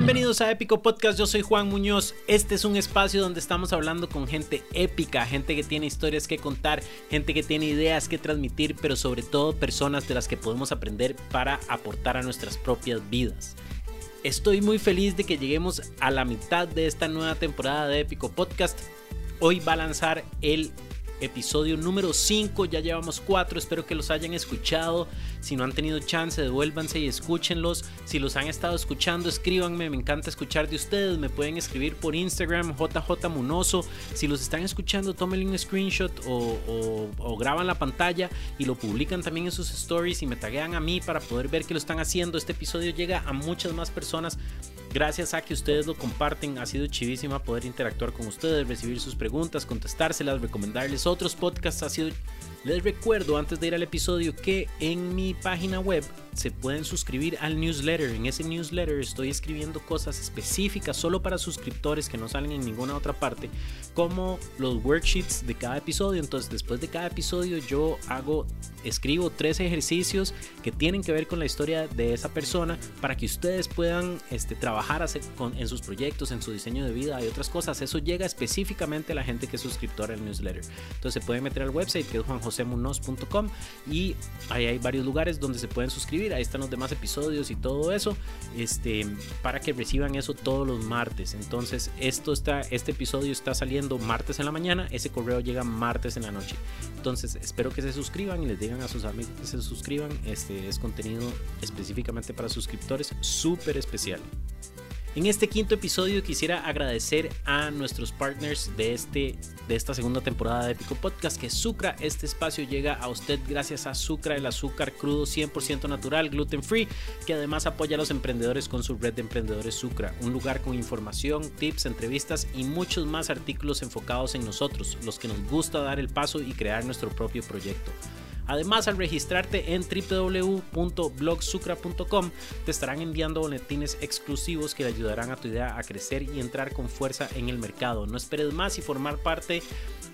Bienvenidos a Épico Podcast, yo soy Juan Muñoz. Este es un espacio donde estamos hablando con gente épica, gente que tiene historias que contar, gente que tiene ideas que transmitir, pero sobre todo personas de las que podemos aprender para aportar a nuestras propias vidas. Estoy muy feliz de que lleguemos a la mitad de esta nueva temporada de Épico Podcast. Hoy va a lanzar el episodio número 5. Ya llevamos 4. Espero que los hayan escuchado. Si no han tenido chance, devuélvanse y escúchenlos. Si los han estado escuchando, escríbanme. Me encanta escuchar de ustedes. Me pueden escribir por Instagram, JJ Munoso. Si los están escuchando, tómenle un screenshot o, o, graban la pantalla y lo publican también en sus stories y me taguean a mí para poder ver que lo están haciendo. Este episodio llega a muchas más personas. Gracias a que ustedes lo comparten, ha sido chivísima poder interactuar con ustedes, recibir sus preguntas, contestárselas, recomendarles otros podcasts. Ha sido les recuerdo antes de ir al episodio que en mi página web se pueden suscribir al newsletter. En ese newsletter estoy escribiendo cosas específicas solo para suscriptores que no salen en ninguna otra parte, como los worksheets de cada episodio. Entonces, después de cada episodio yo hago escribo tres ejercicios que tienen que ver con la historia de esa persona para que ustedes puedan este, trabajar en sus proyectos, en su diseño de vida y otras cosas. Eso llega específicamente a la gente que es suscriptora al newsletter. Entonces se pueden meter al website que es Juan josemunoz.com y ahí hay varios lugares donde se pueden suscribir. Ahí están los demás episodios y todo eso este, para que reciban eso todos los martes. Entonces, esto está, este episodio está saliendo martes en la mañana, ese correo llega martes en la noche. Entonces, espero que se suscriban y les digan a sus amigos que se suscriban. Este es contenido específicamente para suscriptores, súper especial. En este quinto episodio quisiera agradecer a nuestros partners de, este, de esta segunda temporada de Epico Podcast, que Sucra. Este espacio llega a usted gracias a Sucra, el azúcar crudo 100% natural, gluten free, que además apoya a los emprendedores con su red de emprendedores Sucra. Un lugar con información, tips, entrevistas y muchos más artículos enfocados en nosotros, los que nos gusta dar el paso y crear nuestro propio proyecto. Además, al registrarte en www.blogsucra.com te estarán enviando boletines exclusivos que le ayudarán a tu idea a crecer y entrar con fuerza en el mercado. No esperes más y formar parte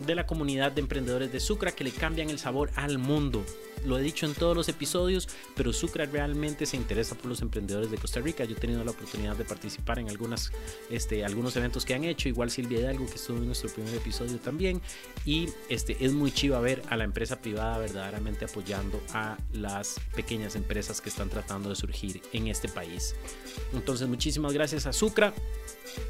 de la comunidad de emprendedores de Sucra que le cambian el sabor al mundo. Lo he dicho en todos los episodios, pero Sucra realmente se interesa por los emprendedores de Costa Rica. Yo he tenido la oportunidad de participar en algunas, este, algunos eventos que han hecho, igual Silvia Hidalgo que estuvo en nuestro primer episodio también. Y este, es muy chiva ver a la empresa privada verdaderamente apoyando a las pequeñas empresas que están tratando de surgir en este país. Entonces, muchísimas gracias a Sucra.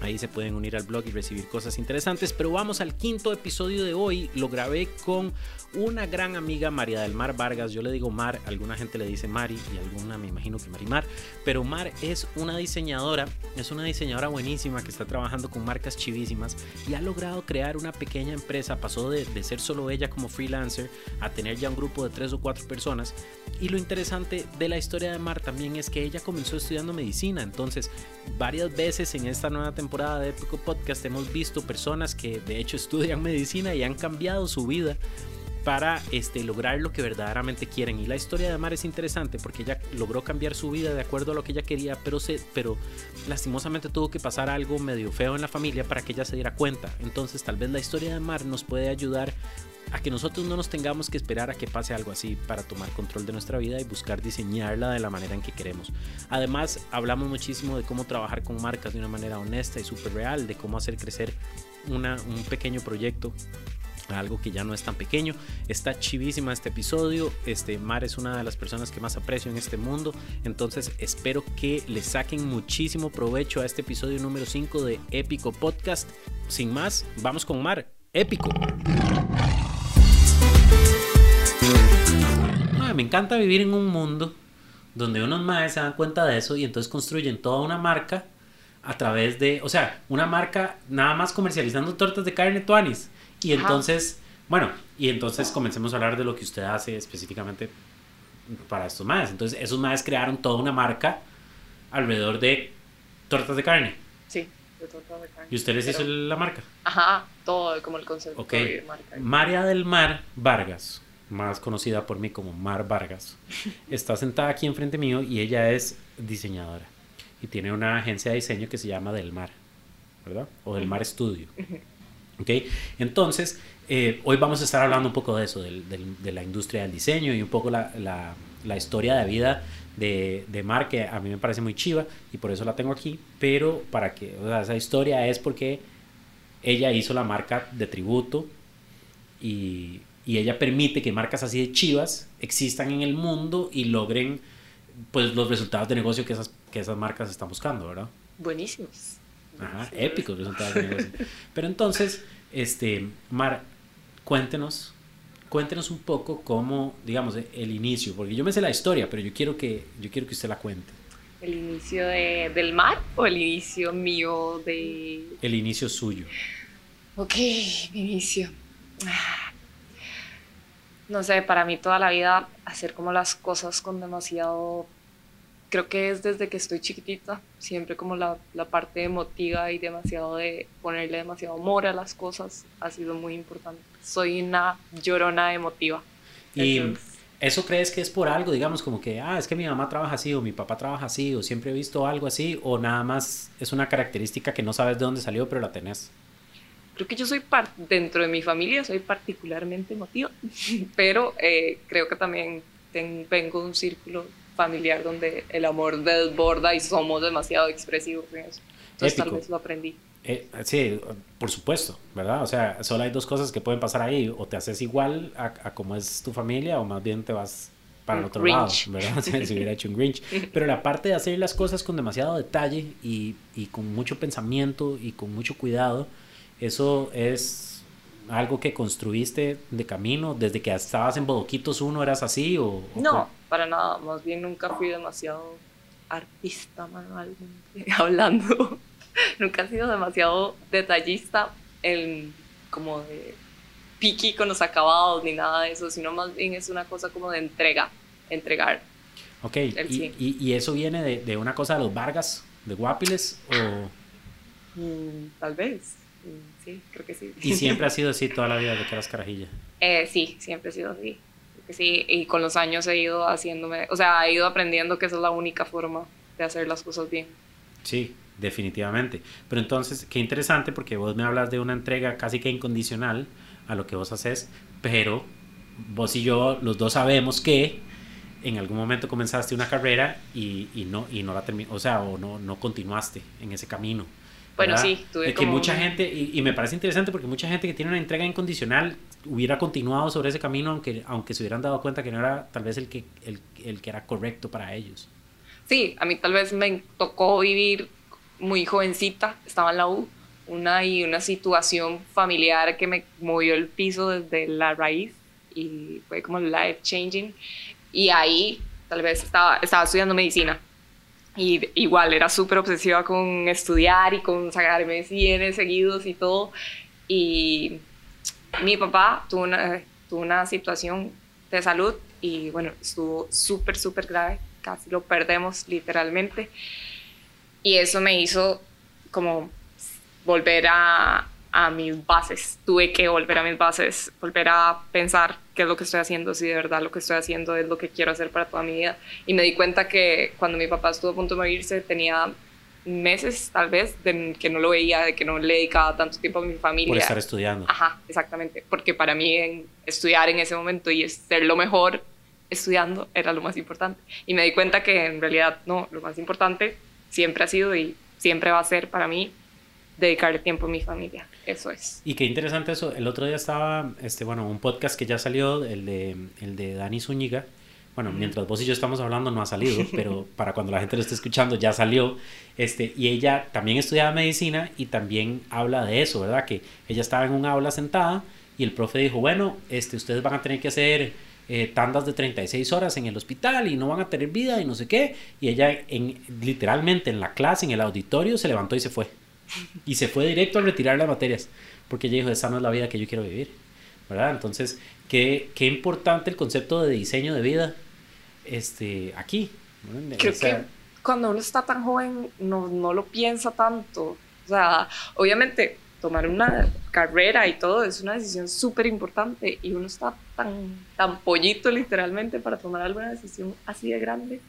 Ahí se pueden unir al blog y recibir cosas interesantes. Pero vamos al quinto episodio de hoy. Lo grabé con una gran amiga, María del Mar Vargas. Yo le digo Mar, alguna gente le dice Mari y alguna me imagino que Marimar. Pero Mar es una diseñadora, es una diseñadora buenísima que está trabajando con marcas chivísimas y ha logrado crear una pequeña empresa. Pasó de, de ser solo ella como freelancer a tener ya un grupo de tres o cuatro personas. Y lo interesante de la historia de Mar también es que ella comenzó estudiando medicina. Entonces, varias veces en esta nueva temporada de Épico Podcast hemos visto personas que de hecho estudian medicina y han cambiado su vida para este, lograr lo que verdaderamente quieren. Y la historia de Mar es interesante porque ella logró cambiar su vida de acuerdo a lo que ella quería, pero, se, pero lastimosamente tuvo que pasar algo medio feo en la familia para que ella se diera cuenta. Entonces tal vez la historia de Mar nos puede ayudar a que nosotros no nos tengamos que esperar a que pase algo así para tomar control de nuestra vida y buscar diseñarla de la manera en que queremos. Además, hablamos muchísimo de cómo trabajar con marcas de una manera honesta y súper real, de cómo hacer crecer una, un pequeño proyecto algo que ya no es tan pequeño. Está chivísima este episodio. Este Mar es una de las personas que más aprecio en este mundo. Entonces espero que le saquen muchísimo provecho a este episodio número 5 de Épico Podcast. Sin más, vamos con Mar. Épico. Me encanta vivir en un mundo donde unos más se dan cuenta de eso y entonces construyen toda una marca a través de, o sea, una marca nada más comercializando tortas de carne tuanis. Y entonces, bueno, y entonces comencemos a hablar de lo que usted hace específicamente para estos más. Entonces, esos más crearon toda una marca alrededor de tortas de carne. De carne. ¿Y usted les hizo la marca? Ajá, todo como el concepto de marca. María del Mar Vargas más conocida por mí como Mar Vargas, está sentada aquí enfrente mío y ella es diseñadora y tiene una agencia de diseño que se llama Del Mar, ¿verdad? O Del Mar Studio. ¿Ok? Entonces, eh, hoy vamos a estar hablando un poco de eso, de la industria del diseño y un poco la, la historia de vida de, de Mar, que a mí me parece muy chiva y por eso la tengo aquí, pero para que, o sea, esa historia es porque ella hizo la marca de tributo y, y ella permite que marcas así de chivas existan en el mundo y logren pues los resultados de negocio que esas, que esas marcas están buscando, ¿verdad? Buenísimos. Ajá, épicos resultados de negocio. Pero entonces, este, Mar, cuéntenos, cuéntenos un poco cómo, digamos, el inicio, porque yo me sé la historia, pero yo quiero que, yo quiero que usted la cuente. ¿El inicio de, del mar o el inicio mío de...? El inicio suyo. Ok, mi inicio. Ah. No sé, para mí toda la vida hacer como las cosas con demasiado... Creo que es desde que estoy chiquitita, siempre como la, la parte emotiva y demasiado de ponerle demasiado amor a las cosas ha sido muy importante. Soy una llorona emotiva. Y Entonces, ¿Eso crees que es por algo, digamos, como que, ah, es que mi mamá trabaja así o mi papá trabaja así o siempre he visto algo así o nada más es una característica que no sabes de dónde salió pero la tenés? creo que yo soy dentro de mi familia soy particularmente emotiva, pero eh, creo que también ten- vengo de un círculo familiar donde el amor desborda y somos demasiado expresivos en eso. Entonces tal Épico. vez lo aprendí. Eh, sí, por supuesto, ¿verdad? O sea, solo hay dos cosas que pueden pasar ahí, o te haces igual a, a como es tu familia o más bien te vas para el otro Grinch. lado, ¿verdad? Si hubiera hecho un Grinch. Pero la parte de hacer las cosas con demasiado detalle y, y con mucho pensamiento y con mucho cuidado, eso es algo que construiste de camino, desde que estabas en Bodoquitos uno eras así o... o No, para nada, más bien nunca fui demasiado artista manualmente hablando. nunca he sido demasiado detallista en como de picky con los acabados ni nada de eso, sino más bien es una cosa como de entrega, entregar. Ok, El y, y- y eso viene de, de una cosa de los Vargas, de Guapiles, o... Mm, tal vez. Sí, creo que sí. Y siempre ha sido así toda la vida de que eras carajilla. Eh, sí, siempre he sido así. Creo que sí, y con los años he ido haciéndome, o sea, he ido aprendiendo que esa es la única forma de hacer las cosas bien. Sí, definitivamente. Pero entonces, qué interesante porque vos me hablas de una entrega casi que incondicional a lo que vos haces, pero vos y yo, los dos sabemos que en algún momento comenzaste una carrera y, y no, y no la terminaste, o sea, o no, no continuaste en ese camino. Bueno, ¿verdad? sí, tuve De que como mucha gente, y, y me parece interesante porque mucha gente que tiene una entrega incondicional hubiera continuado sobre ese camino aunque, aunque se hubieran dado cuenta que no era tal vez el que, el, el que era correcto para ellos. Sí, a mí tal vez me tocó vivir muy jovencita, estaba en la U, una y una situación familiar que me movió el piso desde la raíz y fue como life changing. Y ahí tal vez estaba, estaba estudiando medicina. Y igual era súper obsesiva con estudiar y con sacarme 100 seguidos y todo. Y mi papá tuvo una, tuvo una situación de salud y bueno, estuvo súper, súper grave. Casi lo perdemos literalmente. Y eso me hizo como volver a, a mis bases. Tuve que volver a mis bases, volver a pensar qué es lo que estoy haciendo, si de verdad lo que estoy haciendo es lo que quiero hacer para toda mi vida. Y me di cuenta que cuando mi papá estuvo a punto de morirse tenía meses tal vez de que no lo veía, de que no le dedicaba tanto tiempo a mi familia. Por estar estudiando. Ajá, exactamente. Porque para mí en estudiar en ese momento y ser lo mejor estudiando era lo más importante. Y me di cuenta que en realidad no, lo más importante siempre ha sido y siempre va a ser para mí dedicarle tiempo a mi familia. Eso es. Y qué interesante eso. El otro día estaba, este, bueno, un podcast que ya salió, el de, el de Dani Zúñiga. Bueno, mientras vos y yo estamos hablando no ha salido, pero para cuando la gente lo esté escuchando ya salió. Este, y ella también estudiaba medicina y también habla de eso, ¿verdad? Que ella estaba en un aula sentada y el profe dijo, bueno, este, ustedes van a tener que hacer eh, tandas de 36 horas en el hospital y no van a tener vida y no sé qué. Y ella en, literalmente en la clase, en el auditorio, se levantó y se fue. Y se fue directo a retirar las materias, porque ella dijo, esa no es la vida que yo quiero vivir, ¿verdad? Entonces, qué, qué importante el concepto de diseño de vida este, aquí. ¿no? Creo que cuando uno está tan joven no, no lo piensa tanto. O sea, obviamente tomar una carrera y todo es una decisión súper importante y uno está tan, tan pollito literalmente para tomar alguna decisión así de grande.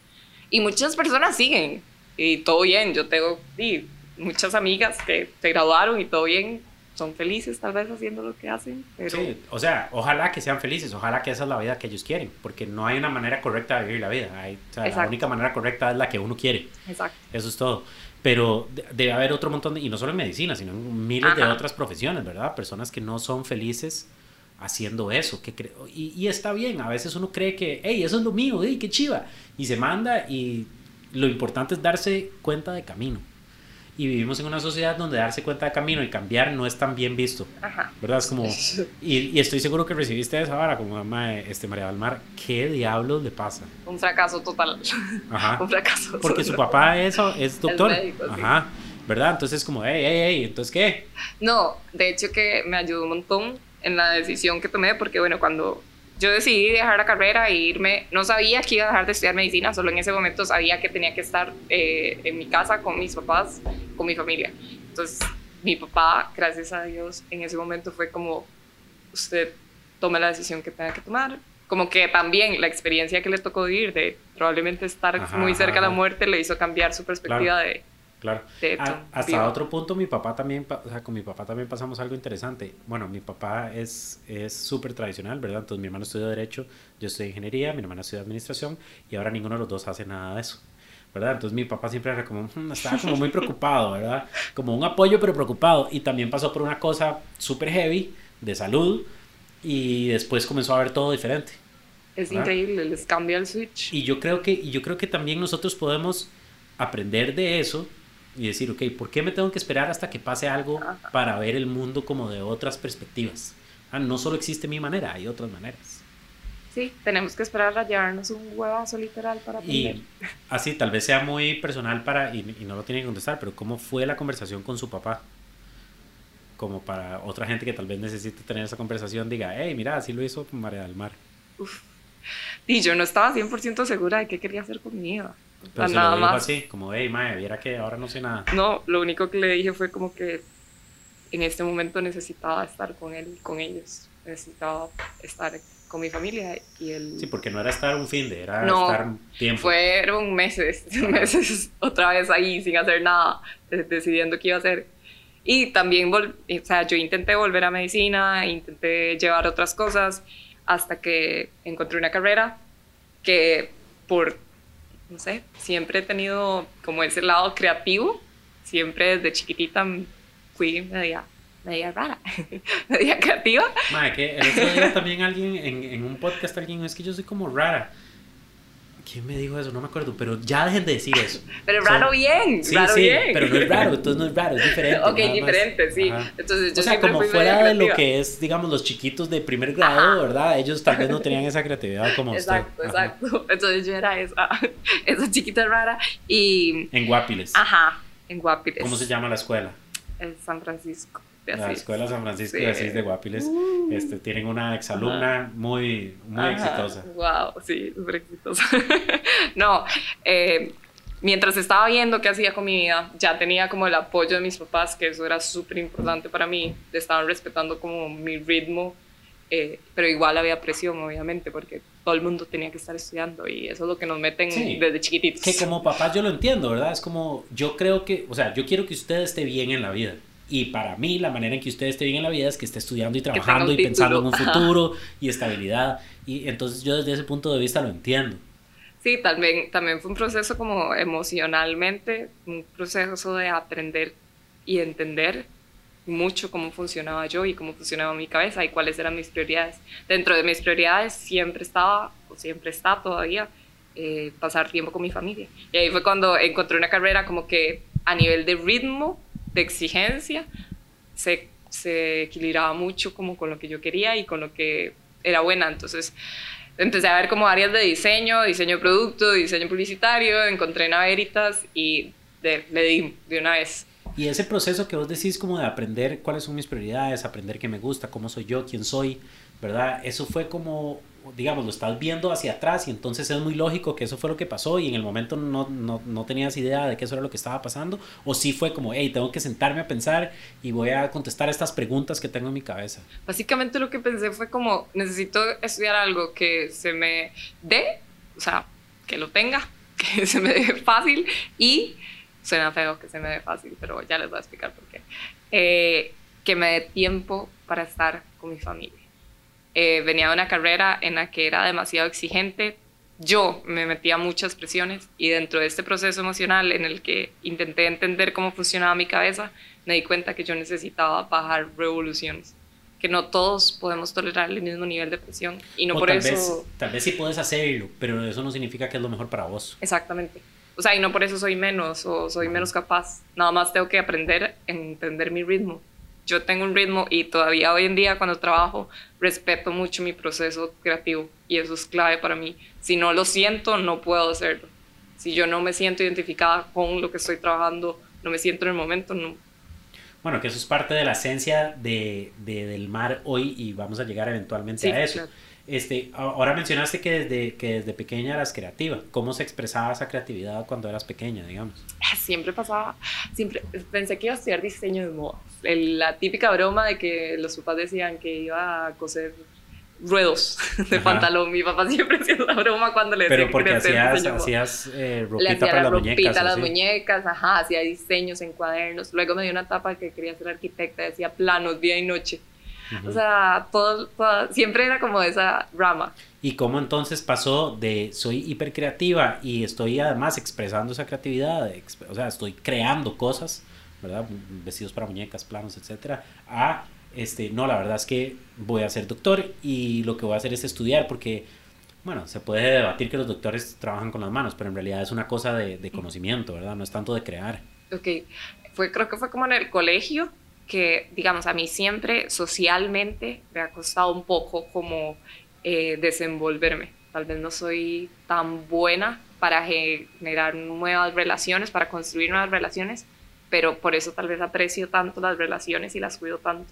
Y muchas personas siguen y todo bien. Yo tengo sí, muchas amigas que se graduaron y todo bien, son felices tal vez haciendo lo que hacen. Pero... Sí, o sea, ojalá que sean felices, ojalá que esa es la vida que ellos quieren, porque no hay una manera correcta de vivir la vida. Hay, o sea, la única manera correcta es la que uno quiere. Exacto. Eso es todo. Pero debe haber otro montón, de, y no solo en medicina, sino en miles de otras profesiones, ¿verdad? Personas que no son felices haciendo eso. Que y, y, está bien, a veces uno cree que, hey, eso es lo mío, hey, qué chiva. Y se manda y lo importante es darse cuenta de camino. Y vivimos en una sociedad donde darse cuenta de camino y cambiar no es tan bien visto. Ajá. ¿Verdad? Es como... Y, y, estoy seguro que recibiste esa vara como mamá, este, María Dalmar. ¿Qué diablos le pasa? Un fracaso total. Ajá. Un fracaso. Porque su papá es, es doctor. Ajá. ¿Verdad? Entonces como, hey, hey, hey, ¿entonces qué? No, de hecho que me ayudó un montón en la decisión que tomé porque, bueno, cuando yo decidí dejar la carrera e irme, no sabía que iba a dejar de estudiar medicina, solo en ese momento sabía que tenía que estar eh, en mi casa con mis papás, con mi familia. Entonces, mi papá, gracias a Dios, en ese momento fue como, usted tome la decisión que tenga que tomar. Como que también la experiencia que le tocó vivir de probablemente estar muy cerca de la muerte le hizo cambiar su perspectiva de Claro. hasta otro punto mi papá también, o sea, con mi papá también pasamos algo interesante. Bueno, mi papá es súper tradicional, ¿verdad? Entonces mi hermano estudió Derecho, yo estudié Ingeniería, mi hermana estudió Administración y ahora ninguno de los dos hace nada de eso. ¿verdad? Entonces mi papá siempre era como, hmm, estaba como muy preocupado, ¿verdad? Como un apoyo pero preocupado. Y también pasó por una cosa súper heavy de salud y después comenzó a ver todo diferente. Es increíble, les cambia el switch. Y yo creo que, y yo creo que también nosotros podemos aprender de eso y decir, ok, ¿por qué me tengo que esperar hasta que pase algo para ver el mundo como de otras perspectivas? Ah, no solo existe mi manera, hay otras maneras. Sí, tenemos que esperar a llevarnos un huevazo literal para aprender. Y así, tal vez sea muy personal para, y, no lo tiene que contestar, pero ¿cómo fue la conversación con su papá? Como para otra gente que tal vez necesite tener esa conversación, diga, hey, mira, así lo hizo María del Mar. Y yo no estaba 100% segura de qué quería hacer conmigo. Pero nada lo más. así, como, hey, mae, viera que ahora no sé nada. No, lo único que le dije fue como que en este momento necesitaba estar con él, con ellos. Necesitaba estar con mi familia y él... Sí, porque no era estar un fin de, era estar tiempo. fueron meses, meses otra vez ahí sin hacer nada, decidiendo qué iba a hacer. Y también, o sea, yo intenté volver a medicina, intenté llevar otras cosas, hasta que encontré una carrera que por no sé, siempre he tenido como ese lado creativo, siempre desde chiquitita fui media, media rara, media creativa. Madre, que el otro día también alguien en, en un podcast, alguien, es que yo soy como rara. ¿Quién me dijo eso? No me acuerdo, pero ya dejen de decir eso. Pero raro bien, sí, raro sí, bien. pero no es raro, entonces no es raro, es diferente. ok, diferente, sí. Entonces, yo o sea, como fuera de lo que es, digamos, los chiquitos de primer grado, ¿verdad? Ellos tal vez no tenían esa creatividad como exacto, usted. Exacto, exacto. Entonces yo era esa, esa chiquita rara y... En Guapiles. Ajá, en Guapiles. ¿Cómo se llama la escuela? En San Francisco la Escuela San Francisco de Asís de Guapiles uh. este, tienen una exalumna muy, muy exitosa. Wow, sí, súper exitosa. no, eh, mientras estaba viendo qué hacía con mi vida, ya tenía como el apoyo de mis papás, que eso era súper importante para mí, estaban respetando como mi ritmo, eh, pero igual había presión, obviamente, porque todo el mundo tenía que estar estudiando y eso es lo que nos meten desde chiquititos. Que como papás yo lo entiendo, ¿verdad? Es como, yo creo que, o sea, yo quiero que usted esté bien en la vida. Y para mí, la manera en que usted esté bien en la vida es que esté estudiando y trabajando y pensando en un futuro y estabilidad. Y entonces yo desde ese punto de vista lo entiendo. Sí, también, también fue un proceso como emocionalmente, un proceso de aprender y entender mucho cómo funcionaba yo y cómo funcionaba mi cabeza y cuáles eran mis prioridades. Dentro de mis prioridades siempre estaba, o siempre está todavía, eh, pasar tiempo con mi familia. Y ahí fue cuando encontré una carrera como que a nivel de ritmo de exigencia se, se equilibraba mucho como con lo que yo quería y con lo que era buena. Entonces empecé a ver como áreas de diseño, diseño de producto, diseño publicitario, encontré Naveritas y le di de una vez. Y ese proceso que vos decís como de aprender cuáles son mis prioridades, aprender qué me gusta, cómo soy yo, quién soy, ¿verdad? Eso fue como digamos, lo estás viendo hacia atrás y entonces es muy lógico que eso fue lo que pasó y en el momento no, no, no tenías idea de que eso era lo que estaba pasando o sí fue como, hey, tengo que sentarme a pensar y voy a contestar estas preguntas que tengo en mi cabeza. Básicamente lo que pensé fue como, necesito estudiar algo que se me dé, o sea, que lo tenga, que se me dé fácil y suena feo que se me dé fácil, pero ya les voy a explicar por qué. Eh, que me dé tiempo para estar con mi familia. Eh, venía de una carrera en la que era demasiado exigente, yo me metía muchas presiones y dentro de este proceso emocional en el que intenté entender cómo funcionaba mi cabeza, me di cuenta que yo necesitaba bajar revoluciones, que no todos podemos tolerar el mismo nivel de presión y no por tal eso... Vez, tal vez sí puedes hacerlo, pero eso no significa que es lo mejor para vos. Exactamente. O sea, y no por eso soy menos o soy menos capaz. Nada más tengo que aprender a entender mi ritmo yo tengo un ritmo y todavía hoy en día cuando trabajo respeto mucho mi proceso creativo y eso es clave para mí. Si no lo siento, no puedo hacerlo. Si yo no me siento identificada con lo que estoy trabajando, no me siento en el momento, no. Bueno, que eso es parte de la esencia de, del mar hoy y vamos a llegar eventualmente a eso. Este, ahora mencionaste que desde, que desde pequeña eras creativa. ¿Cómo se expresaba esa creatividad cuando eras pequeña, digamos? Siempre pasaba, siempre pensé que iba a estudiar diseño de moda. la típica broma de que los papás decían que iba a coser ruedos de pantalón. Mi papá siempre hacía la broma cuando le decía Pero porque hacías, hacías eh, ropita para las ropita muñecas. las muñecas, ajá, hacía diseños en cuadernos. Luego me dio una etapa que quería ser arquitecta, hacía planos día y noche. O sea, todo, siempre era como esa rama. ¿Y cómo entonces pasó de soy hipercreativa y estoy además expresando esa creatividad, o sea, estoy creando cosas, ¿verdad? Vestidos para muñecas, planos, etcétera, a este, no, la verdad es que voy a ser doctor y lo que voy a hacer es estudiar porque, bueno, se puede debatir que los doctores trabajan con las manos, pero en realidad es una cosa de, de conocimiento, ¿verdad? No es tanto de crear. Ok, fue, creo que fue como en el colegio que, digamos, a mí siempre socialmente me ha costado un poco como eh, desenvolverme. Tal vez no soy tan buena para generar nuevas relaciones, para construir nuevas relaciones, pero por eso tal vez aprecio tanto las relaciones y las cuido tanto.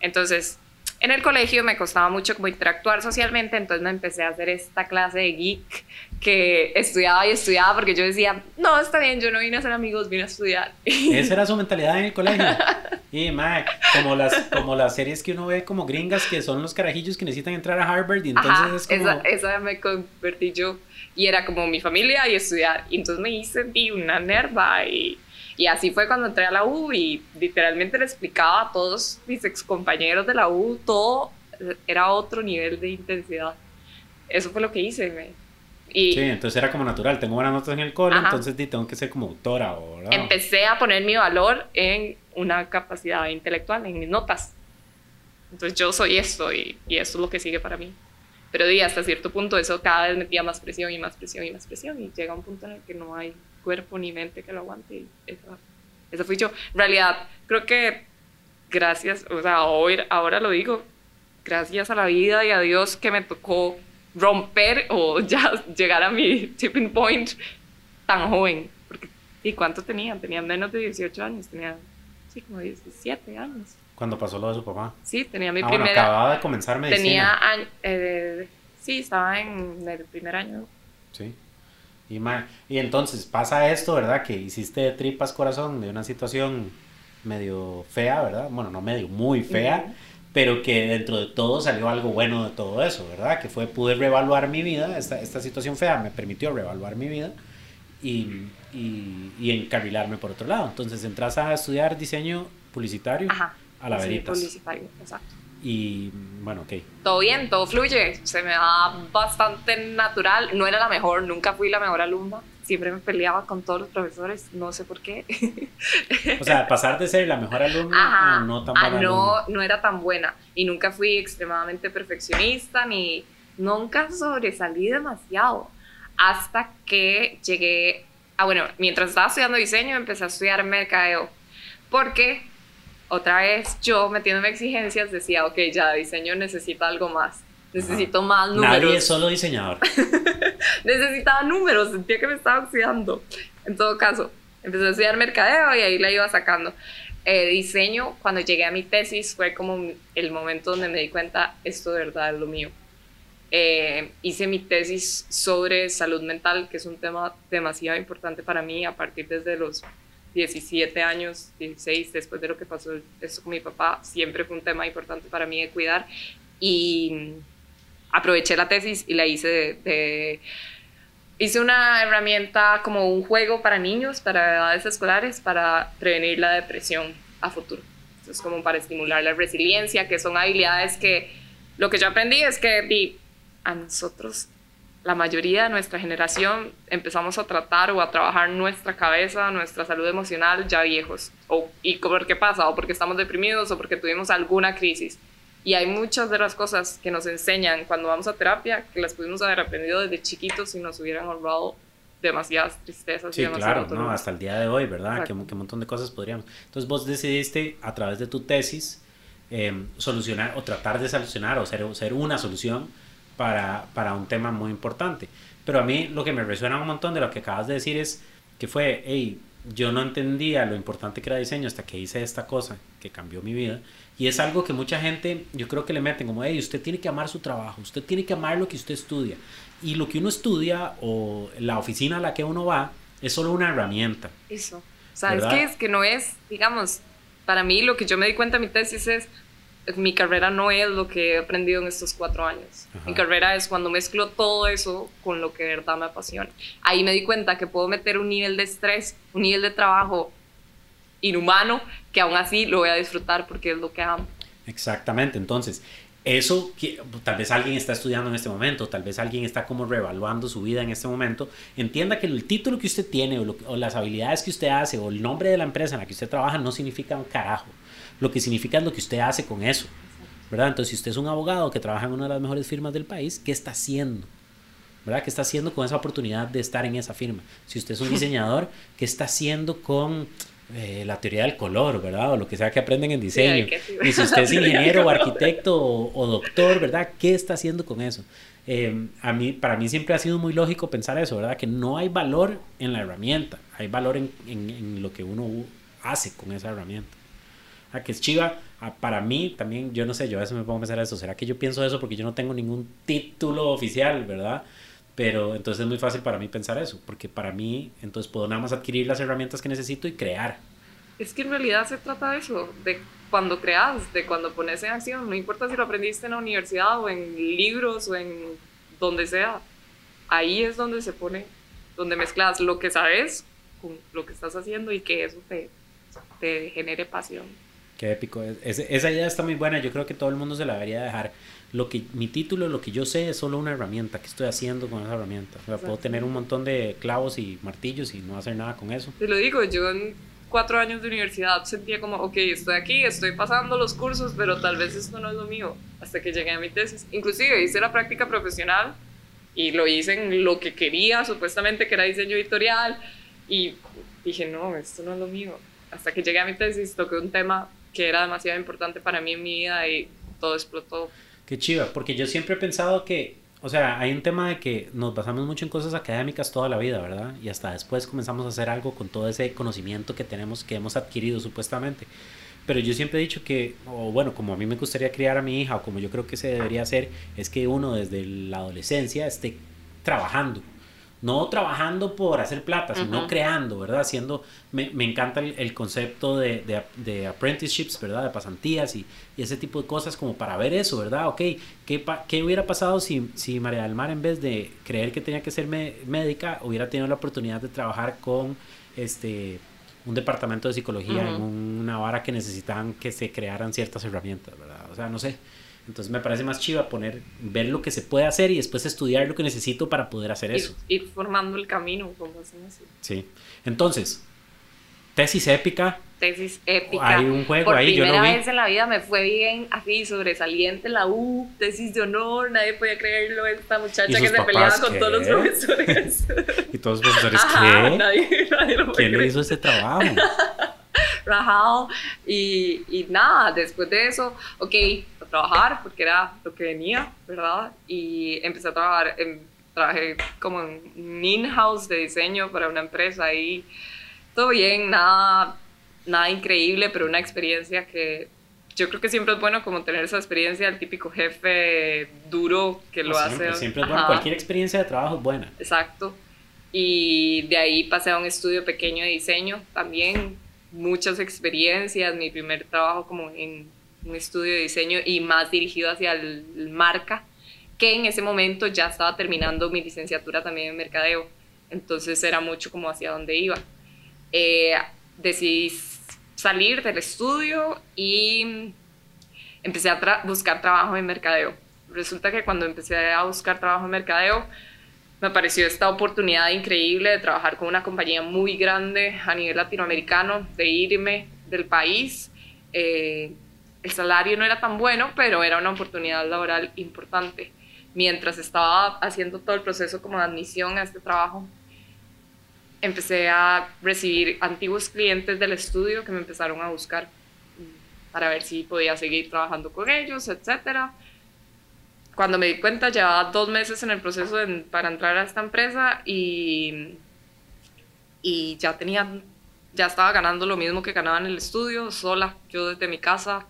Entonces, en el colegio me costaba mucho como interactuar socialmente, entonces me empecé a hacer esta clase de geek que estudiaba y estudiaba porque yo decía, no, está bien, yo no vine a ser amigos, vine a estudiar. Esa era su mentalidad en el colegio. Y, mae, como las, como las series que uno ve como gringas, que son los carajillos que necesitan entrar a Harvard, y entonces es como... Esa, esa me convertí yo, y era como mi familia y estudiar, y entonces me hice una nerva, y, y así fue cuando entré a la U, y literalmente le explicaba a todos mis excompañeros de la U, todo era otro nivel de intensidad. Eso fue lo que hice, me, sí, entonces era como natural, tengo buenas notas en el cole, entonces tengo que ser como autora. O, Empecé a poner mi valor en una capacidad intelectual, en mis notas. Entonces yo soy esto y, y eso es lo que sigue para mí. Pero di, hasta cierto punto eso cada vez metía más presión y más presión y más presión y llega un punto en el que no hay cuerpo ni mente que lo aguante y eso, eso fui yo. En realidad, creo que gracias, o sea, hoy, ahora lo digo, gracias a la vida y a Dios que me tocó romper o ya llegar a mi tipping point tan joven. Porque, ¿Y cuánto tenían? Tenían menos de 18 años, tenían, sí, como 17 años. Cuando pasó lo de su papá? Sí, tenía mi ah, primera... Bueno, acababa de comenzar medicina. Tenía, eh, sí, estaba en el primer año. Sí. Y, y entonces pasa esto, ¿verdad? Que hiciste tripas corazón de una situación medio fea, ¿verdad? Bueno, no medio, muy fea pero que dentro de todo salió algo bueno de todo eso, ¿verdad? Que fue, pude reevaluar mi vida, esta, esta situación fea me permitió reevaluar mi vida y, y, y, encarrilarme por otro lado. Entonces entras a estudiar diseño publicitario a la veritas. publicitario, exacto. Y bueno, ok. Todo bien, todo fluye, se me da bastante natural, no era la mejor, nunca fui la mejor alumna, siempre me peleaba con todos los profesores, no sé por qué. O sea, pasar de ser la mejor alumna a no tan buena. no, no era tan buena y nunca fui extremadamente perfeccionista ni nunca sobresalí demasiado hasta que llegué, ah bueno, mientras estaba estudiando diseño empecé a estudiar mercadeo porque otra vez yo metiéndome exigencias decía, ok, ya diseño necesita algo más Necesito más números. Nadie es solo diseñador. Necesitaba números, sentía que me estaba oxidando. En todo caso, empecé a estudiar mercadeo y ahí la iba sacando. Eh, diseño, cuando llegué a mi tesis, fue como el momento donde me di cuenta, esto de verdad es lo mío. Eh, hice mi tesis sobre salud mental, que es un tema demasiado importante para mí a partir desde los 17 años, 16, después de lo que pasó esto con mi papá, siempre fue un tema importante para mí de cuidar. Y aproveché la tesis y la hice Hice una herramienta como un juego para niños, para edades escolares, para prevenir la depresión a futuro. es como para estimular la resiliencia, que son habilidades que lo que yo aprendí es que a nosotros, la mayoría de nuestra generación, empezamos a tratar o a trabajar nuestra cabeza, nuestra salud emocional ya viejos. O, ¿Y por qué pasa? O porque estamos deprimidos o porque tuvimos alguna crisis. Y hay muchas de las cosas que nos enseñan cuando vamos a terapia que las pudimos haber aprendido desde chiquitos y nos hubieran ahorrado demasiadas tristezas. Sí, claro, no, hasta el día de hoy, ¿verdad? Que, un montón de cosas podríamos. Entonces vos decidiste a través de tu tesis em, solucionar o tratar de solucionar o ser, ser una solución para, para, un tema muy importante. Pero a mí lo que me resuena un montón de lo que acabas de decir es que fue, hey, yo no entendía lo importante que era diseño hasta que hice esta cosa que cambió mi vida. Y es algo que mucha gente, yo creo que le meten como, hey, usted tiene que amar su trabajo, usted tiene que amar lo que usted estudia. Y lo que uno estudia o la oficina a la que uno va es solo una herramienta. Eso. ¿Sabes qué es? Que no es, digamos, para mí lo que yo me di cuenta en mi tesis es, mi carrera no es lo que he aprendido en estos cuatro años. Mi carrera es cuando mezclo todo eso con lo que de verdad me apasiona. Ahí me di cuenta que puedo meter un nivel de estrés, un nivel de trabajo inhumano, que aún así lo voy a disfrutar porque es lo que amo. Exactamente, entonces, eso tal vez alguien está estudiando en este momento, tal vez alguien está como reevaluando su vida en este momento, entienda que el título que usted tiene o, las habilidades que usted hace o el nombre de la empresa en la que usted trabaja no significa un carajo. Lo que significa es lo que usted hace con eso. ¿verdad? Entonces, si usted es un abogado que trabaja en una de las mejores firmas del país, ¿qué está haciendo? ¿Verdad? ¿Qué está haciendo con esa oportunidad de estar en esa firma? Si usted es un diseñador, ¿qué está haciendo con eh, la teoría del color, ¿verdad? O lo que sea que aprenden en diseño. y si usted es ingeniero o arquitecto o, doctor, ¿verdad? ¿Qué está haciendo con eso? Eh, a mí, para mí siempre ha sido muy lógico pensar eso, ¿verdad? Que no hay valor en la herramienta, hay valor en, en, lo que uno hace con esa herramienta. A que es chiva, para mí también, yo no sé, yo a veces me pongo a pensar eso, ¿será que yo pienso eso porque yo no tengo ningún título oficial, ¿verdad? Pero entonces es muy fácil para mí pensar eso, porque para mí entonces puedo nada más adquirir las herramientas que necesito y crear. Es que en realidad se trata de eso, de cuando creas, de cuando pones en acción, no importa si lo aprendiste en la universidad o en libros o en donde sea, ahí es donde se pone, donde mezclas lo que sabes con lo que estás haciendo y que eso te, te genere pasión. Qué épico. esa idea está muy buena. Yo creo que todo el mundo se la debería dejar lo que mi título, lo que yo sé es solo una herramienta. ¿Qué estoy haciendo con esa herramienta? O sea, puedo tener un montón de clavos y martillos y no hacer nada con eso. Te lo digo, yo en cuatro años de universidad sentía como, ok, estoy aquí, estoy pasando los cursos, pero tal vez esto no es lo mío. Hasta que llegué a mi tesis. Inclusive hice la práctica profesional y lo hice en lo que quería, supuestamente que era diseño editorial. Y dije, no, esto no es lo mío. Hasta que llegué a mi tesis, toqué un tema que era demasiado importante para mí en mi vida y todo explotó. Qué chiva, porque yo siempre he pensado que, o sea, hay un tema de que nos basamos mucho en cosas académicas toda la vida, ¿verdad? Y hasta después comenzamos a hacer algo con todo ese conocimiento que tenemos, que hemos adquirido supuestamente. Pero yo siempre he dicho que, o bueno, como a mí me gustaría criar a mi hija, o como yo creo que se debería hacer, es que uno desde la adolescencia esté trabajando no trabajando por hacer plata, sino creando, ¿verdad? Haciendo, me, me encanta el, concepto de, de, de, apprenticeships, ¿verdad? De pasantías y, y, ese tipo de cosas como para ver eso, ¿verdad? Ok, ¿qué, qué hubiera pasado si, si María del Mar en vez de creer que tenía que ser médica hubiera tenido la oportunidad de trabajar con este un departamento de psicología en una vara que necesitaban que se crearan ciertas herramientas, ¿verdad? O sea, no sé. Entonces me parece más chiva poner, ver lo que se puede hacer y después estudiar lo que necesito para poder hacer eso. Ir formando el camino, como hacen así. Sí. Entonces, tesis épica. Tesis épica. Hay un juego Por ahí, yo lo vi. vez en la vida me fue bien, así, sobresaliente la U, tesis de honor, nadie podía creerlo, esta muchacha que se peleaba con todos los profesores. ¿Y todos los profesores qué? Nadie, nadie lo ¿Quién le hizo ese trabajo? Rajado. Y, y nada, después de eso, ok, trabajar porque era lo que venía, ¿verdad? Y empecé a trabajar, en, trabajé como en un in-house de diseño para una empresa y todo bien, nada, nada increíble, pero una experiencia que yo creo que siempre es bueno como tener esa experiencia del típico jefe duro que lo hace. Siempre es bueno, cualquier experiencia de trabajo es buena. Exacto. Y de ahí pasé a un estudio pequeño de diseño también, muchas experiencias, mi primer trabajo como en un estudio de diseño y más dirigido hacia el, marca, que en ese momento ya estaba terminando mi licenciatura también en mercadeo. Entonces era mucho como hacia dónde iba. Eh, decidí salir del estudio y empecé a buscar trabajo en mercadeo. Resulta que cuando empecé a buscar trabajo en mercadeo, me pareció esta oportunidad increíble de trabajar con una compañía muy grande a nivel latinoamericano, de irme del país. Eh, el salario no era tan bueno, pero era una oportunidad laboral importante. Mientras estaba haciendo todo el proceso como de admisión a este trabajo, empecé a recibir antiguos clientes del estudio que me empezaron a buscar para ver si podía seguir trabajando con ellos, etc. Cuando me di cuenta, llevaba dos meses en el proceso para entrar a esta empresa y, y ya tenía, ya estaba ganando lo mismo que ganaba en el estudio, sola, yo desde mi casa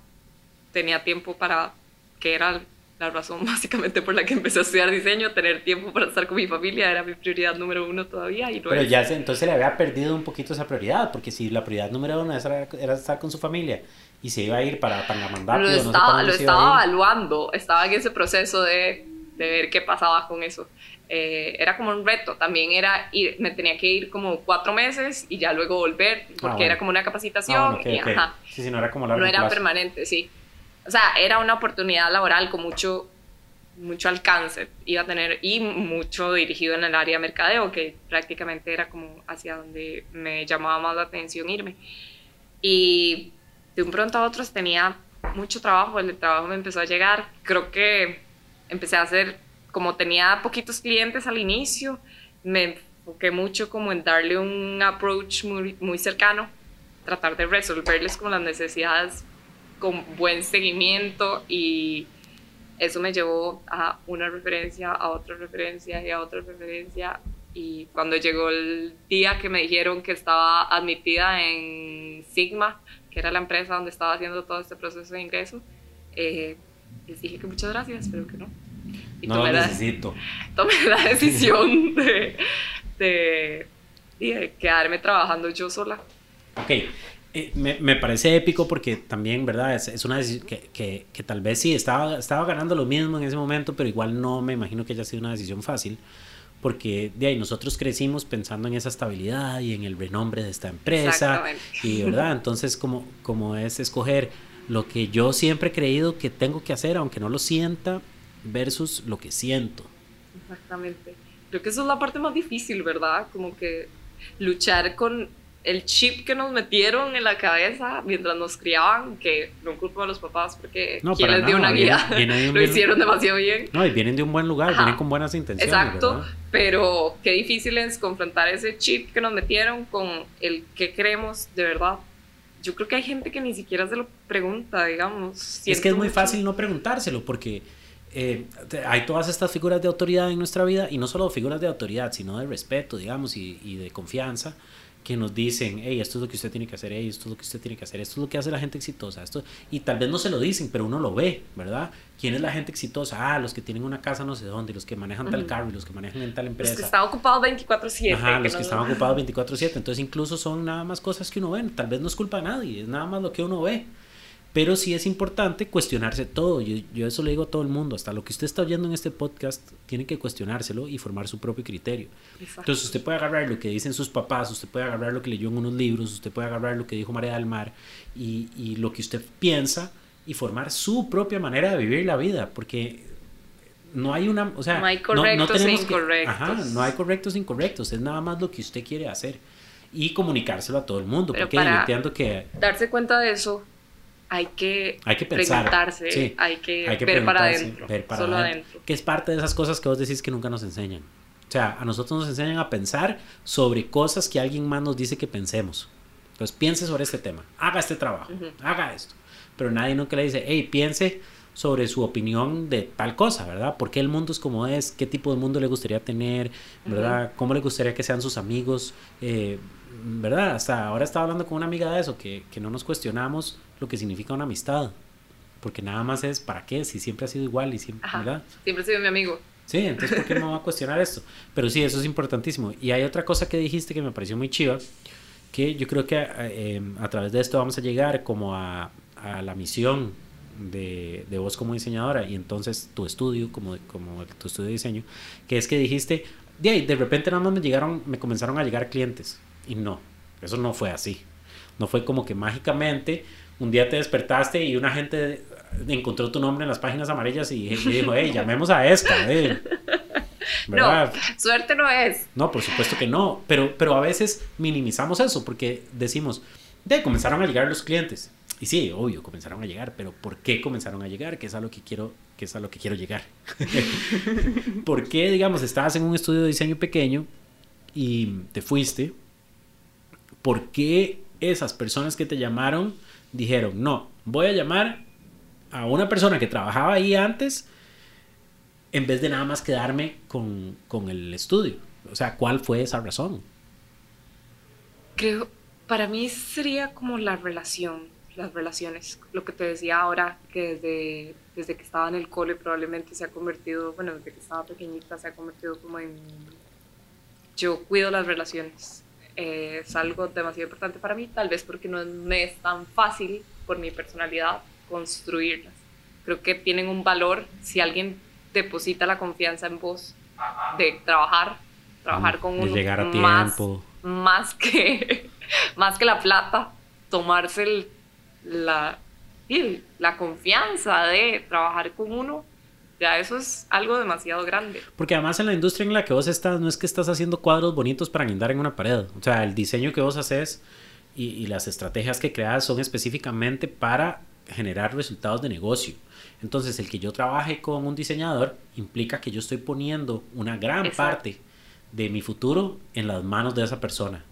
tenía tiempo para, que era la razón básicamente por la que empecé a estudiar diseño, tener tiempo para estar con mi familia era mi prioridad número uno todavía. Y Pero ya se, entonces le había perdido un poquito esa prioridad, porque si la prioridad número uno era, era estar con su familia y se iba a ir para Tangamandapio. Lo estaba, lo estaba evaluando, estaba en ese proceso de, de ver qué pasaba con eso. Eh, era como un reto, también era ir, me tenía que ir como cuatro meses y ya luego volver, ah, porque era como una capacitación. Ah, y, Ajá, sí, sí, no era como No era permanente, sí. O sea, era una oportunidad laboral con mucho mucho alcance iba a tener y mucho dirigido en el área de mercadeo, que prácticamente era como hacia donde me llamaba más la atención irme. Y de un pronto a otro tenía mucho trabajo, el trabajo me empezó a llegar, creo que empecé a hacer, como tenía poquitos clientes al inicio, me enfoqué mucho como en darle un approach muy, muy cercano, tratar de resolverles como las necesidades con buen seguimiento y eso me llevó a una referencia, a otra referencia y a otra referencia y cuando llegó el día que me dijeron que estaba admitida en Sigma, que era la empresa donde estaba haciendo todo este proceso de ingreso, eh, les dije que muchas gracias, pero que no. Y no lo necesito. tomé la decisión de, de, de, quedarme trabajando yo sola. Ok, eh, me, me, parece épico porque también, ¿verdad? Es, es una decisión que, que, que, tal vez sí, estaba, estaba ganando lo mismo en ese momento, pero igual no me imagino que haya sido una decisión fácil porque de ahí nosotros crecimos pensando en esa estabilidad y en el renombre de esta empresa y verdad entonces como como es escoger lo que yo siempre he creído que tengo que hacer aunque no lo sienta versus lo que siento. Exactamente. Creo que eso es la parte más difícil verdad como que luchar con el chip que nos metieron en la cabeza mientras nos criaban, que no culpo a los papás porque no, quien les dio una guía lo hicieron demasiado bien. No, y vienen de un buen lugar, vienen con buenas intenciones. Exacto, pero qué difícil es confrontar ese chip que nos metieron con el que creemos de verdad. Yo creo que hay gente que ni siquiera se lo pregunta, digamos. Es que es muy fácil no preguntárselo porque... Eh, hay todas estas figuras de autoridad en nuestra vida y no solo figuras de autoridad, sino de respeto, digamos, y, y de confianza que nos dicen, hey, esto es lo que usted tiene que hacer, hey, esto es lo que usted tiene que hacer, esto es lo que hace la gente exitosa, esto, y tal vez no se lo dicen, pero uno lo ve, ¿verdad? ¿Quién es la gente exitosa? Ah, los que tienen una casa no sé dónde, los que manejan tal carro, y los que manejan en tal empresa. Los que están ocupados 24/7. Ajá, los que están ocupados 24/7, entonces incluso son nada más cosas que uno ve, tal vez no es culpa de nadie, es nada más lo que uno ve. Pero sí es importante cuestionarse todo. Yo, yo, eso le digo a todo el mundo. Hasta lo que usted está oyendo en este podcast, tiene que cuestionárselo y formar su propio criterio. Entonces usted puede agarrar lo que dicen sus papás, usted puede agarrar lo que leyó en unos libros, usted puede agarrar lo que dijo María del Mar y, y lo que usted piensa y formar su propia manera de vivir la vida. Porque no hay una... O sea, no hay correctos e incorrectos. ajá, no hay correctos e incorrectos. Es nada más lo que usted quiere hacer. Y comunicárselo a todo el mundo. porque que... Darse cuenta de eso hay que, hay que preguntarse, hay, que ver para adentro, solo adentro. Que es parte de esas cosas que vos decís que nunca nos enseñan. O sea, a nosotros nos enseñan a pensar sobre cosas que alguien más nos dice que pensemos. Entonces, piense sobre este tema, haga este trabajo, haga esto. Pero nadie nunca le dice, hey, piense sobre su opinión de tal cosa, ¿verdad? ¿Por qué el mundo es como es? ¿Qué tipo de mundo le gustaría tener? ¿Verdad? ¿Cómo le gustaría que sean sus amigos? Eh, ¿Verdad? Hasta ahora estaba hablando con una amiga de eso, que, que no nos cuestionamos lo que significa una amistad. Porque nada más es, ¿para qué? Si siempre ha sido igual y siempre, ¿verdad? Siempre ha sido mi amigo. Sí, entonces ¿por qué no va a cuestionar esto? Pero sí, eso es importantísimo. Y hay otra cosa que dijiste que me pareció muy chiva, que yo creo que eh, a través de esto vamos a llegar como a, a la misión de, de, vos como diseñadora y entonces tu estudio, como, como tu estudio de diseño, que es que dijiste, de, de repente nada más me llegaron, me comenzaron a llegar clientes. Y no, eso no fue así. No fue como que mágicamente un día te despertaste y una gente encontró tu nombre en las páginas amarillas y, dijo, hey, llamemos a esta. Eh". No, suerte no es. No, por supuesto que no, pero, pero a veces minimizamos eso porque decimos, de comenzaron a llegar los clientes. Y sí, obvio, comenzaron a llegar, pero ¿por qué comenzaron a llegar? Que es a lo que quiero, que es a lo que quiero llegar. ¿Por qué, digamos, estabas en un estudio de diseño pequeño y te fuiste? ¿Por qué esas personas que te llamaron dijeron, no, voy a llamar a una persona que trabajaba ahí antes en vez de nada más quedarme con, con el estudio? O sea, ¿cuál fue esa razón? Creo, para mí sería como la relación, las relaciones. Lo que te decía ahora, que desde, desde que estaba en el cole probablemente se ha convertido, bueno, desde que estaba pequeñita se ha convertido como en... Yo cuido las relaciones. Eh, es algo demasiado importante para mí, tal vez porque no me es tan fácil por mi personalidad construirlas. Creo que tienen un valor si alguien deposita la confianza en vos de trabajar, trabajar con uno. llegar a tiempo. Más que, más que la plata, tomarse la, la confianza de trabajar con uno ya eso es algo demasiado grande. Porque además en la industria en la que vos estás, no es que estás haciendo cuadros bonitos para guindar en una pared. O sea, el diseño que vos haces y, y las estrategias que creas son específicamente para generar resultados de negocio. Entonces, el que yo trabaje con un diseñador implica que yo estoy poniendo una gran parte de mi futuro en las manos de esa persona.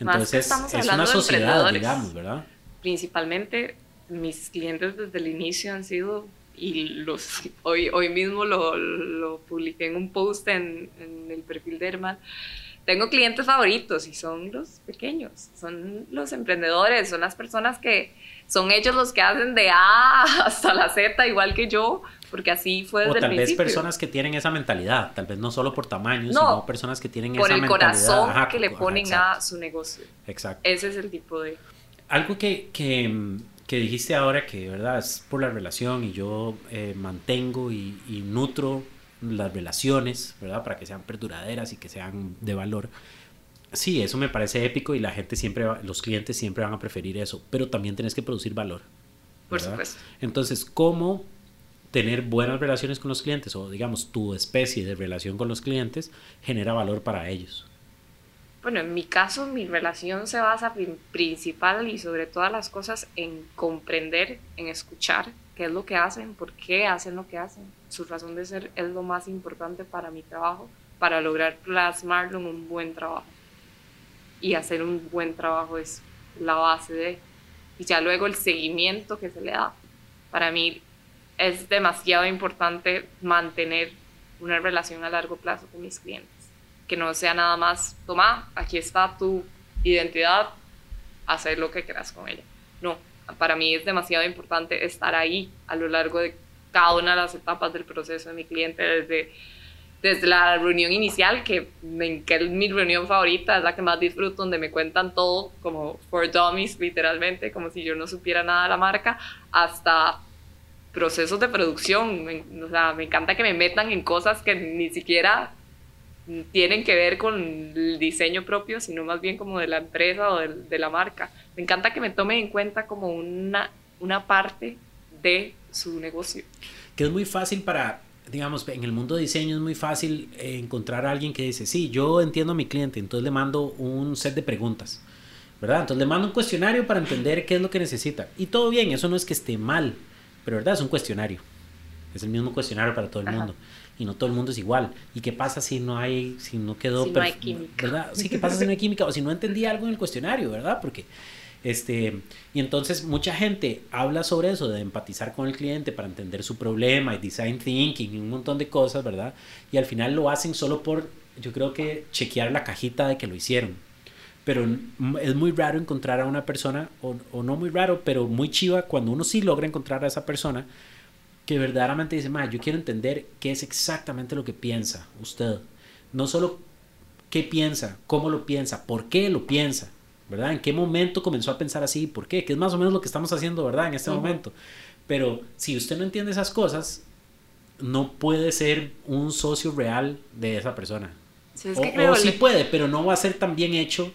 Entonces, es una sociedad, digamos, ¿verdad? Principalmente, mis clientes desde el inicio han sido, y los hoy, hoy mismo lo, lo publiqué en un post en, en el perfil de Herman, tengo clientes favoritos y son los pequeños, son los emprendedores, son las personas que son ellos los que hacen de A hasta la Z, igual que yo, porque así fue desde o tal vez personas que tienen esa mentalidad, tal vez no solo por tamaño, sino personas que tienen esa mentalidad. Por el corazón que le ponen a su negocio. Exacto. Ese es el tipo de... Algo que, que, que dijiste ahora que, ¿verdad? Es por la relación y yo eh, mantengo y, y nutro las relaciones, ¿verdad? Para que sean perduraderas y que sean de valor. Sí, eso me parece épico y la gente siempre, los clientes siempre van a preferir eso, pero también tienes que producir valor. Por supuesto. Entonces, ¿cómo tener buenas relaciones con los clientes o digamos tu especie de relación con los clientes genera valor para ellos? Bueno, en mi caso mi relación se basa principal y sobre todas las cosas en comprender, en escuchar qué es lo que hacen, por qué hacen lo que hacen. Su razón de ser es lo más importante para mi trabajo, para lograr plasmarlo en un buen trabajo y hacer un buen trabajo es la base de, y ya luego el seguimiento que se le da. Para mí es demasiado importante mantener una relación a largo plazo con mis clientes, que no sea nada más, toma, aquí está tu identidad, hacer lo que quieras con ella. No, para mí es demasiado importante estar ahí a lo largo de cada una de las etapas del proceso de mi cliente, desde desde la reunión inicial, que, me, que es mi reunión favorita, es la que más disfruto, donde me cuentan todo, como for dummies, literalmente, como si yo no supiera nada de la marca, hasta procesos de producción. o sea, me encanta que me metan en cosas que ni siquiera tienen que ver con el diseño propio, sino más bien como de la empresa o de, de la marca. Me encanta que me tomen en cuenta como una, una parte de su negocio. Que es muy fácil para digamos, en el mundo de diseño es muy fácil encontrar a alguien que dice, sí, yo entiendo a mi cliente, entonces le mando un set de preguntas, ¿verdad? Entonces le mando un cuestionario para entender qué es lo que necesita. Y todo bien, eso no es que esté mal, pero ¿verdad? Es un cuestionario. Es el mismo cuestionario para todo el mundo. Y no todo el mundo es igual. ¿Y qué pasa si no hay, si no quedó... Si no hay química. ¿Verdad? Sí, ¿qué pasa si no hay química? O si no entendí algo en el cuestionario, ¿verdad? Porque este, y entonces mucha gente habla sobre eso, de empatizar con el cliente para entender su problema y design thinking y un montón de cosas, ¿verdad? Y al final lo hacen solo por, yo creo que chequear la cajita de que lo hicieron. Pero es muy raro encontrar a una persona, o, o no muy raro, pero muy chiva cuando uno sí logra encontrar a esa persona que verdaderamente dice, yo quiero entender qué es exactamente lo que piensa usted. No solo qué piensa, cómo lo piensa, por qué lo piensa. ¿verdad? ¿En qué momento comenzó a pensar así? ¿Por qué? Que es más o menos lo que estamos haciendo, ¿verdad? En este momento. Pero si usted no entiende esas cosas, no puede ser un socio real de esa persona. o, sí puede, pero no va a ser tan bien hecho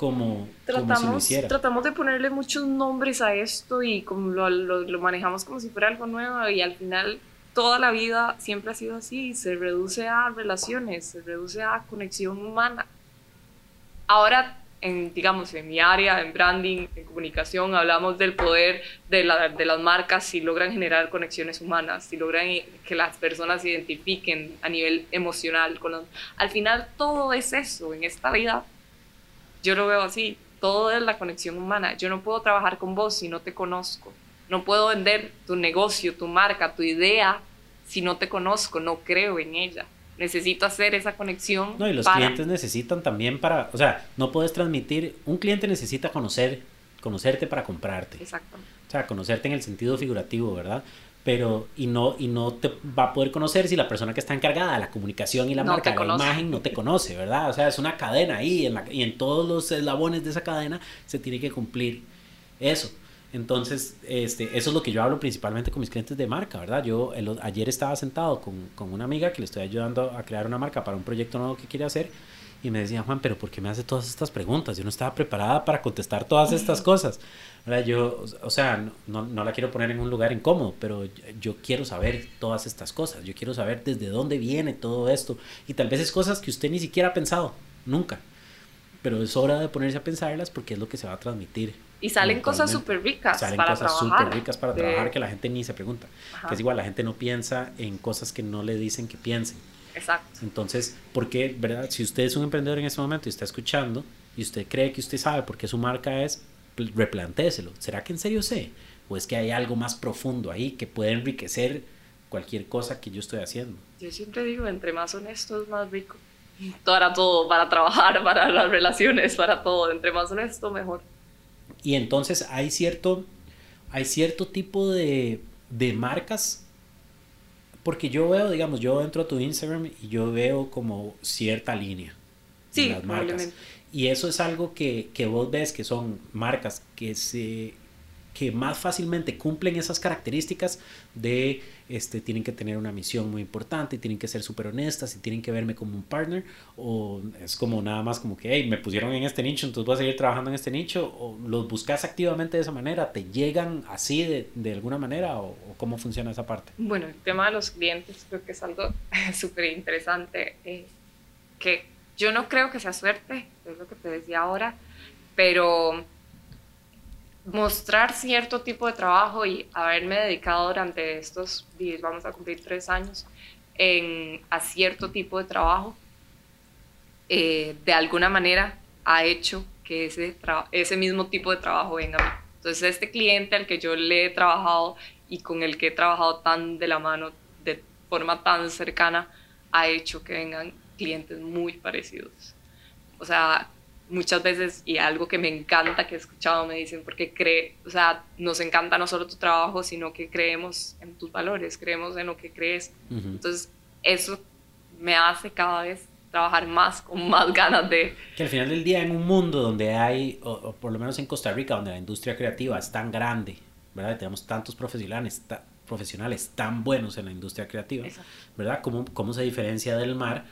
como, tratamos, como si lo hiciera. Tratamos de ponerle muchos nombres a esto y como lo, lo, lo, manejamos como si fuera algo nuevo y al final toda la vida siempre ha sido así, se reduce a relaciones, se reduce a conexión humana. Ahora, en, digamos, en mi área, en branding, en comunicación, hablamos del poder de, la, de las marcas si logran generar conexiones humanas, si logran que las personas se identifiquen a nivel emocional. Con los, al final todo es eso en esta vida yo lo veo así, todo es la conexión humana. Yo no puedo trabajar con vos si no te conozco. No puedo vender tu negocio, tu marca, tu idea si no te conozco, no creo en ella. Necesito hacer esa conexión. No, y los clientes necesitan también para, o sea, no puedes transmitir, un cliente necesita conocer, conocerte para comprarte. Exacto. O sea, conocerte en el sentido figurativo, ¿verdad? Pero y no y no te va a poder conocer si la persona que está encargada de la comunicación y la marca, la imagen no te conoce, ¿verdad? O sea, es una cadena ahí en y en todos los eslabones de esa cadena se tiene que cumplir eso. Entonces, este, eso es lo que yo hablo principalmente con mis clientes de marca, ¿verdad? Yo ayer estaba sentado con, con una amiga que le estoy ayudando a crear una marca para un proyecto nuevo que quiere hacer y me decía, Juan, pero ¿por qué me hace todas estas preguntas? Yo no estaba preparada para contestar todas estas cosas. Yo, o sea, no, no, la quiero poner en un lugar incómodo, pero yo quiero saber todas estas cosas. Yo quiero saber desde dónde viene todo esto. Y tal vez es cosas que usted ni siquiera ha pensado, nunca. Pero es hora de ponerse a pensarlas porque es lo que se va a transmitir. Y salen cosas súper ricas salen cosas súper ricas para trabajar que la gente ni se pregunta. Que es igual, la gente no piensa en cosas que no le dicen que piensen. Exacto. Entonces, porque, verdad? Si usted es un emprendedor en este momento y está escuchando y usted cree que usted sabe por qué su marca es, replantéselo. ¿Será que en serio sé? ¿O es que hay algo más profundo ahí que puede enriquecer cualquier cosa que yo estoy haciendo? Yo siempre digo, entre más honesto es más rico. Para todo, para trabajar, para las relaciones, para todo. Entre más honesto, mejor. Y entonces hay cierto, hay cierto tipo de, de marcas porque yo veo, digamos, yo entro a tu Instagram y yo veo como cierta línea. Sí, las marcas. Y eso es algo que, que, vos ves que son marcas que se que más fácilmente cumplen esas características de este tienen que tener una misión muy importante, tienen que ser súper honestas y tienen que verme como un partner o es como nada más como que hey, me pusieron en este nicho, entonces voy a seguir trabajando en este nicho o los buscas activamente de esa manera, te llegan así de, de alguna manera o, o, cómo funciona esa parte. Bueno, el tema de los clientes creo que es algo súper interesante eh, que yo no creo que sea suerte, es lo que te decía ahora, pero mostrar cierto tipo de trabajo y haberme dedicado durante estos, vamos a cumplir tres años, en, a cierto tipo de trabajo, eh, de alguna manera ha hecho que ese, ese mismo tipo de trabajo venga a mí. Entonces, este cliente al que yo le he trabajado y con el que he trabajado tan de la mano, de forma tan cercana, ha hecho que vengan clientes muy parecidos. O sea, muchas veces, y algo que me encanta que he escuchado, me dicen, porque cree, o sea, nos encanta no solo tu trabajo, sino que creemos en tus valores, creemos en lo que crees. Entonces, eso me hace cada vez trabajar más, con más ganas de... Que al final del día, en un mundo donde hay, o, por lo menos en Costa Rica, donde la industria creativa es tan grande, ¿verdad? tenemos tantos profesionales, profesionales tan buenos en la industria creativa, ¿verdad? ¿Cómo, ¿Cómo se diferencia del mar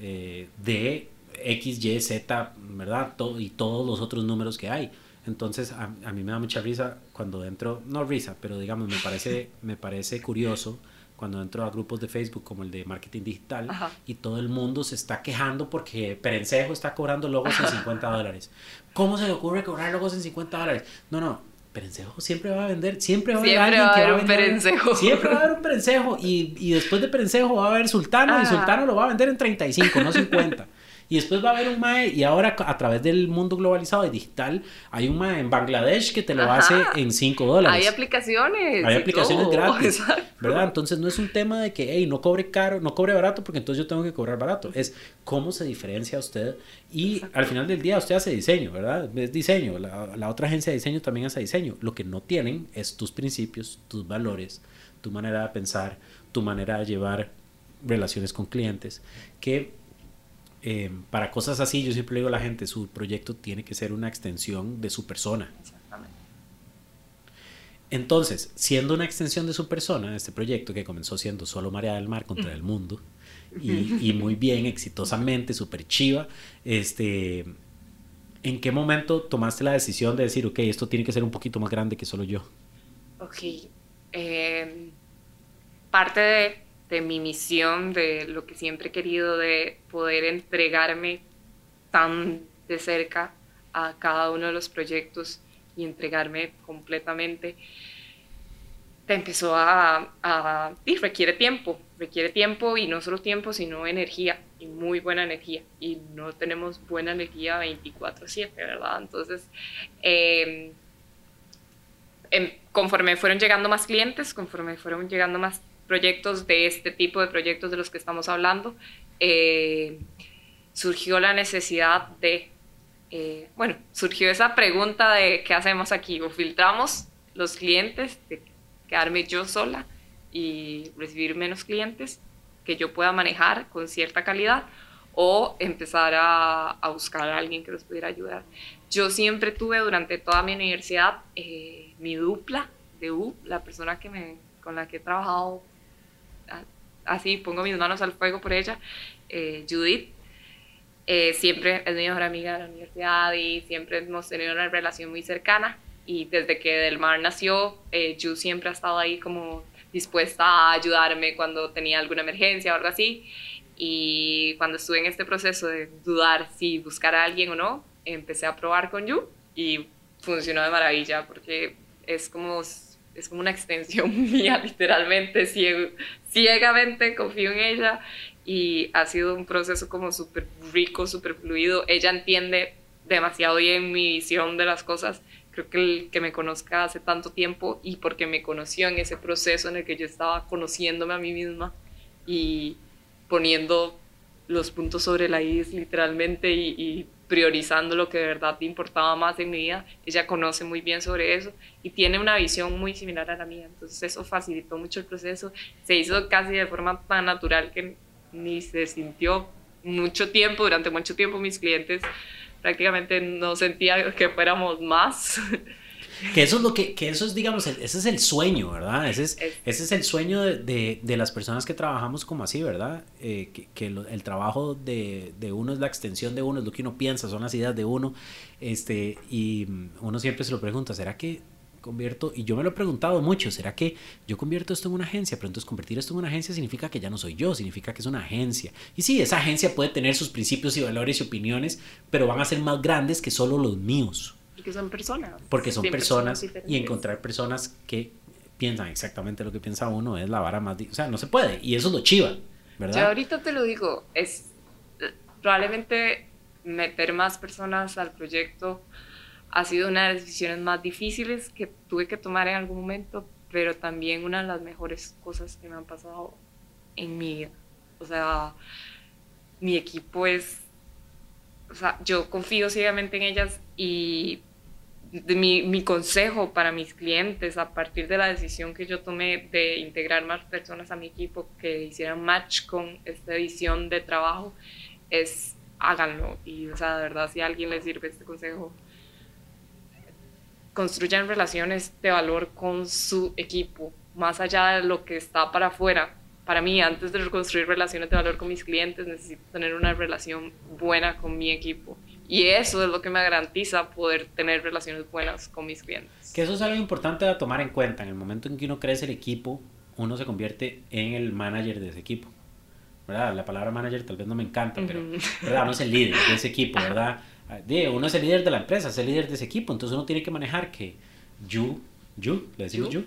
eh, de X, Y, Z, ¿verdad? Todo, y todos los otros números que hay. Entonces, a, a, mí me da mucha risa cuando entro, no risa, pero digamos, me parece, me parece curioso cuando entro a grupos de Facebook como el de marketing digital Ajá. y todo el mundo se está quejando porque Perencejo está cobrando logos en 50 dólares. ¿Cómo se le ocurre cobrar logos en 50 dólares? No, no, Perencejo siempre va a vender, siempre va a haber alguien va a que haber va a un vender, perencejo. Siempre va a haber un perencejo y, y después de perencejo va a haber sultano y sultano lo va a vender en 35, no 50. Y después va a haber un MAE, y ahora a través del mundo globalizado y digital, hay un MAE en Bangladesh que te lo Ajá. hace en 5 dólares. Hay aplicaciones. Hay aplicaciones todo. gratis, Exacto. ¿verdad? Entonces no es un tema de que, hey, no cobre caro, no cobre barato, porque entonces yo tengo que cobrar barato. Es cómo se diferencia usted y Exacto. al final del día usted hace diseño, ¿verdad? Es diseño. La, la otra agencia de diseño también hace diseño. Lo que no tienen es tus principios, tus valores, tu manera de pensar, tu manera de llevar relaciones con clientes, que eh, para cosas así, yo siempre le digo a la gente, su proyecto tiene que ser una extensión de su persona. Exactamente. Entonces, siendo una extensión de su persona, este proyecto que comenzó siendo solo María del Mar contra el mundo, y, y muy bien, exitosamente, súper chiva, este, ¿En qué momento tomaste la decisión de decir, ok, esto tiene que ser un poquito más grande que solo yo? Ok. Em, parte de, de, mi misión, de lo que siempre he querido, de poder entregarme tan de cerca a cada uno de los proyectos y entregarme completamente, te empezó a, a y requiere tiempo, requiere tiempo y no solo tiempo, sino energía y muy buena energía. Y no tenemos buena energía 24/7, ¿verdad? Entonces, em, em, conforme fueron llegando más clientes, conforme fueron llegando más proyectos de este tipo de proyectos de los que estamos hablando, eh, surgió la necesidad de, eh, bueno, surgió esa pregunta de qué hacemos aquí, o filtramos los clientes, de quedarme yo sola y recibir menos clientes que yo pueda manejar con cierta calidad, o empezar a, a buscar a alguien que nos pudiera ayudar. Yo siempre tuve durante toda mi universidad eh, mi dupla de U, la persona que me, con la que he trabajado así, pongo mis manos al fuego por ella, eh, Judith. Eh, siempre es mi mejor amiga de la universidad y siempre hemos tenido una relación muy cercana. Y desde que Del Mar nació, eh, Ju siempre ha estado ahí como dispuesta a ayudarme cuando tenía alguna emergencia o algo así. Y cuando estuve en este proceso de dudar si buscar a alguien o no, empecé a probar con Yu y funcionó de maravilla porque es como, es como una extensión mía, literalmente, ciego, ciegamente confío en ella y ha sido un proceso como súper rico, súper fluido. Ella entiende demasiado bien mi visión de las cosas. Creo que el que me conozca hace tanto tiempo y porque me conoció en ese proceso en el que yo estaba conociéndome a mí misma y poniendo los puntos sobre la I literalmente y priorizando lo que de verdad te importaba más en mi vida. Ella conoce muy bien sobre eso y tiene una visión muy similar a la mía. Entonces eso facilitó mucho el proceso. Se hizo casi de forma tan natural que ni se sintió mucho tiempo, durante mucho tiempo mis clientes prácticamente no sentía que fuéramos más. Que eso es lo que, que eso es, digamos, ese es el sueño, ¿verdad? Ese es, ese es el sueño de, de, de, las personas que trabajamos como así, ¿verdad? Eh, que, que lo, el trabajo de, de, uno es la extensión de uno, es lo que uno piensa, son las ideas de uno, este, y uno siempre se lo pregunta, ¿será que convierto, y yo me lo he preguntado mucho, ¿será que yo convierto esto en una agencia? Pero entonces convertir esto en una agencia significa que ya no soy yo, significa que es una agencia. Y sí, esa agencia puede tener sus principios y valores y opiniones, pero van a ser más grandes que solo los míos. Porque son personas. Porque son personas y encontrar personas que piensan exactamente lo que piensa uno es la vara más... O sea, no se puede. Y eso es lo chiva, ¿verdad? Yo ahorita te lo digo, es probablemente meter más personas al proyecto ha sido una de las decisiones más difíciles que tuve que tomar en algún momento, pero también una de las mejores cosas que me han pasado en mi vida. O sea, mi equipo es, o sea, yo confío ciegamente en ellas y de mi, mi, consejo para mis clientes a partir de la decisión que yo tomé de integrar más personas a mi equipo que hicieran match con esta visión de trabajo es háganlo. Y o sea de verdad si a alguien le sirve este consejo construyan relaciones de valor con su equipo más allá de lo que está para afuera. Para mí antes de construir relaciones de valor con mis clientes necesito tener una relación buena con mi equipo y eso es lo que me garantiza poder tener relaciones buenas con mis clientes. Que eso es algo importante a tomar en cuenta. En el momento en que uno crece el equipo, uno se convierte en el manager de ese equipo. ¿Verdad? La palabra manager tal vez no me encanta, pero ¿verdad? uno es el líder de ese equipo, ¿verdad? Uno es el líder de la empresa, es el líder de ese equipo. Entonces uno tiene que manejar que Yu, Yu, le decimos Yu,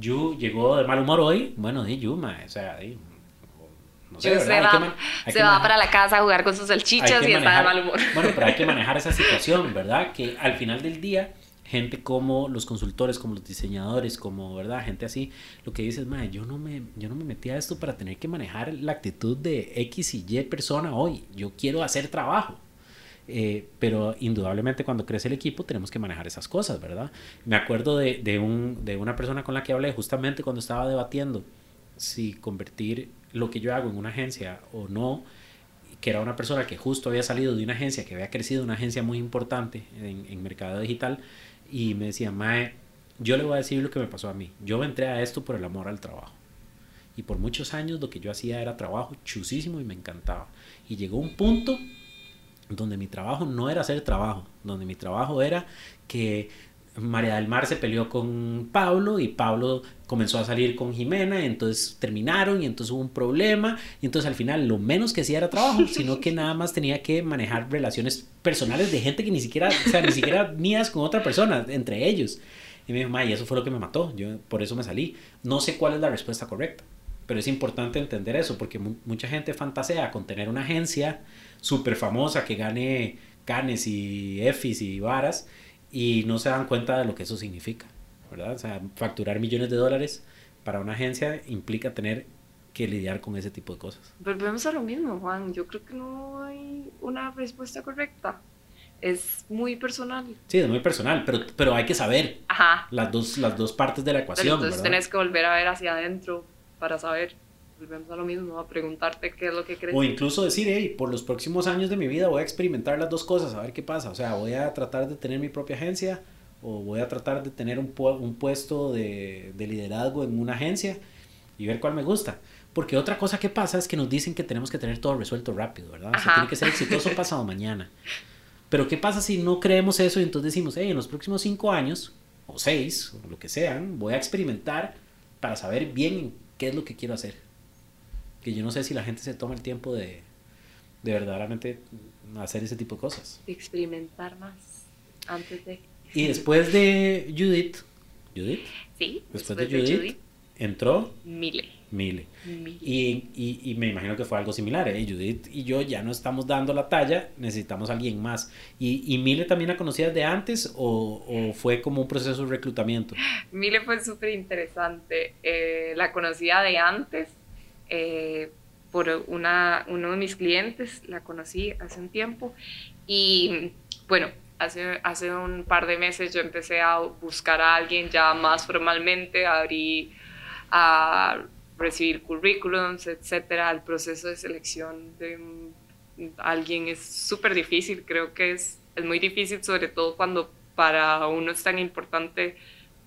Yu llegó de mal humor hoy. Bueno, di Yu, o sea, di, no sé, se, va, se va para la casa a jugar con sus salchichas y manejar, está de mal humor. Bueno, pero hay que manejar esa situación, ¿verdad? Que al final del día, gente como los consultores, como los diseñadores, como, ¿verdad? Gente así, lo que dices, madre, yo no me, yo no me metí a esto para tener que manejar la actitud de X y Y persona hoy. Yo quiero hacer trabajo. Eh, pero indudablemente cuando crece el equipo tenemos que manejar esas cosas, ¿verdad? Me acuerdo de, de, un, de una persona con la que hablé justamente cuando estaba debatiendo si convertir lo que yo hago en una agencia o no, que era una persona que justo había salido de una agencia, que había crecido una agencia muy importante en, mercado digital, y me decía, Mae, yo le voy a decir lo que me pasó a mí. Yo entré a esto por el amor al trabajo. Y por muchos años lo que yo hacía era trabajo chusísimo y me encantaba. Y llegó un punto donde mi trabajo no era hacer trabajo, donde mi trabajo era que María del Mar se peleó con Pablo y Pablo comenzó a salir con Jimena, y entonces terminaron y entonces hubo un problema y entonces al final lo menos que hacía era trabajo, sino que nada más tenía que manejar relaciones personales de gente que ni siquiera, o sea, ni siquiera mías con otra persona, entre ellos. Y me dijo, y eso fue lo que me mató, yo por eso me salí. No sé cuál es la respuesta correcta, pero es importante entender eso porque mucha gente fantasea con tener una agencia súper famosa que gane canes y efis y varas y no se dan cuenta de lo que eso significa, ¿verdad? O sea, facturar millones de dólares para una agencia implica tener que lidiar con ese tipo de cosas. Volvemos a lo mismo, Juan. Yo creo que no hay una respuesta correcta. Es muy personal. Sí, es muy personal, pero, pero hay que saber Las, dos, las dos partes de la ecuación. entonces tenés que volver a ver hacia adentro para saber volvemos a lo mismo, a preguntarte qué es lo que crees. O incluso decir, hey, por los próximos años de mi vida voy a experimentar las dos cosas, a ver qué pasa. O sea, voy a tratar de tener mi propia agencia o voy a tratar de tener un, un puesto de, de, liderazgo en una agencia y ver cuál me gusta. Porque otra cosa que pasa es que nos dicen que tenemos que tener todo resuelto rápido, ¿verdad? O sea, tiene que ser exitoso pasado mañana. Pero ¿qué pasa si no creemos eso y entonces decimos, hey, en los próximos cinco años, o seis, o lo que sean, voy a experimentar para saber bien qué es lo que quiero hacer? Que yo no sé si la gente se toma el tiempo de, de verdaderamente hacer ese tipo de cosas. Experimentar más antes de... Y después de Judith, ¿Judith? Sí, después, de, Judith, entró Mile. Mile. Y, y, y, me imagino que fue algo similar. ¿eh? Judith y yo ya no estamos dando la talla, necesitamos a alguien más. ¿Y, y Mile también la conocías de antes o, o, fue como un proceso de reclutamiento? Mile fue súper interesante. Eh, la conocía de antes eh, por una, uno de mis clientes, la conocí hace un tiempo y bueno, hace, hace un par de meses yo empecé a buscar a alguien ya más formalmente, abrí a recibir currículums, etcétera. El proceso de selección de alguien es súper difícil, creo que es, es muy difícil, sobre todo cuando para uno es tan importante,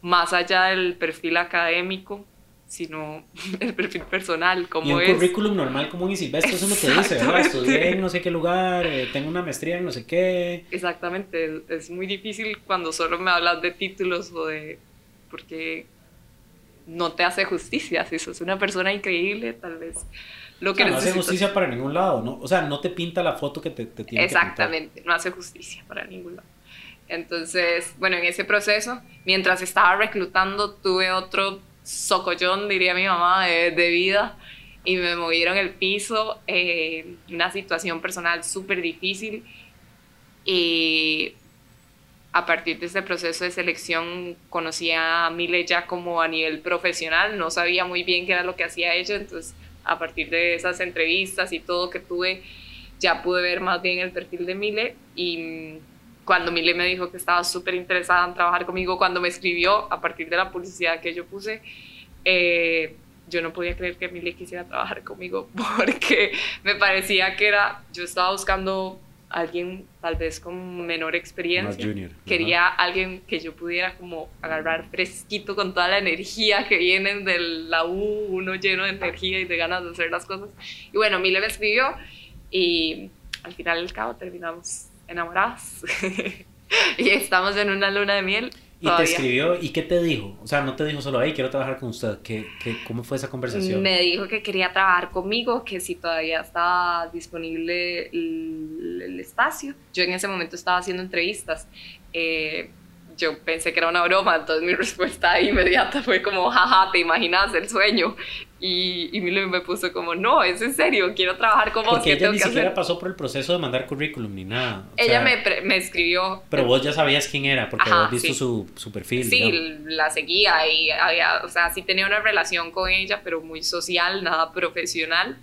más allá del perfil académico, sino el perfil personal, como y un currículum normal, común y silvestre, eso es lo que dice, ¿verdad? Estudié en no sé qué lugar, eh, tengo una maestría en no sé qué. Exactamente, es muy difícil cuando solo me hablas de títulos o de... porque no te hace justicia, si sos una persona increíble, tal vez lo que no hace justicia para ningún lado, ¿no? O sea, no te pinta la foto que te, te tiene Exactamente, no hace justicia para ningún lado. Entonces, bueno, en ese proceso, mientras estaba reclutando, tuve otro socollón, diría mi mamá, de, vida. Y me movieron el piso, eh, una situación personal súper difícil. Y a partir de ese proceso de selección conocí a Mile ya como a nivel profesional, no sabía muy bien qué era lo que hacía ella, entonces a partir de esas entrevistas y todo que tuve, ya pude ver más bien el perfil de Mile. Y cuando Mile me dijo que estaba súper interesada en trabajar conmigo, cuando me escribió a partir de la publicidad que yo puse, eh, yo no podía creer que Mile quisiera trabajar conmigo porque me parecía que era, yo estaba buscando alguien tal vez con menor experiencia. junior. Quería alguien que yo pudiera como agarrar fresquito con toda la energía que viene de la U, uno lleno de energía y de ganas de hacer las cosas. Y bueno, Mile me escribió y al final del cabo terminamos enamoradas y estamos en una luna de miel. ¿Y te escribió? ¿Y qué te dijo? O sea, no te dijo solo, hey, quiero trabajar con usted. ¿Qué, qué, cómo fue esa conversación? Me dijo que quería trabajar conmigo, que si todavía estaba disponible el, el espacio. Yo en ese momento estaba haciendo entrevistas. Eh, yo pensé que era una broma, entonces mi respuesta inmediata fue como, jaja, ¿te imaginas el sueño? Y, y Milo me puso como, no, es en serio, quiero trabajar con vos. Porque ella ni siquiera pasó por el proceso de mandar currículum ni nada. ella me, me, escribió. Pero vos ya sabías quién era, porque habías visto su, su, perfil. Sí, la seguía y había, o sea, sí tenía una relación con ella, pero muy social, nada profesional.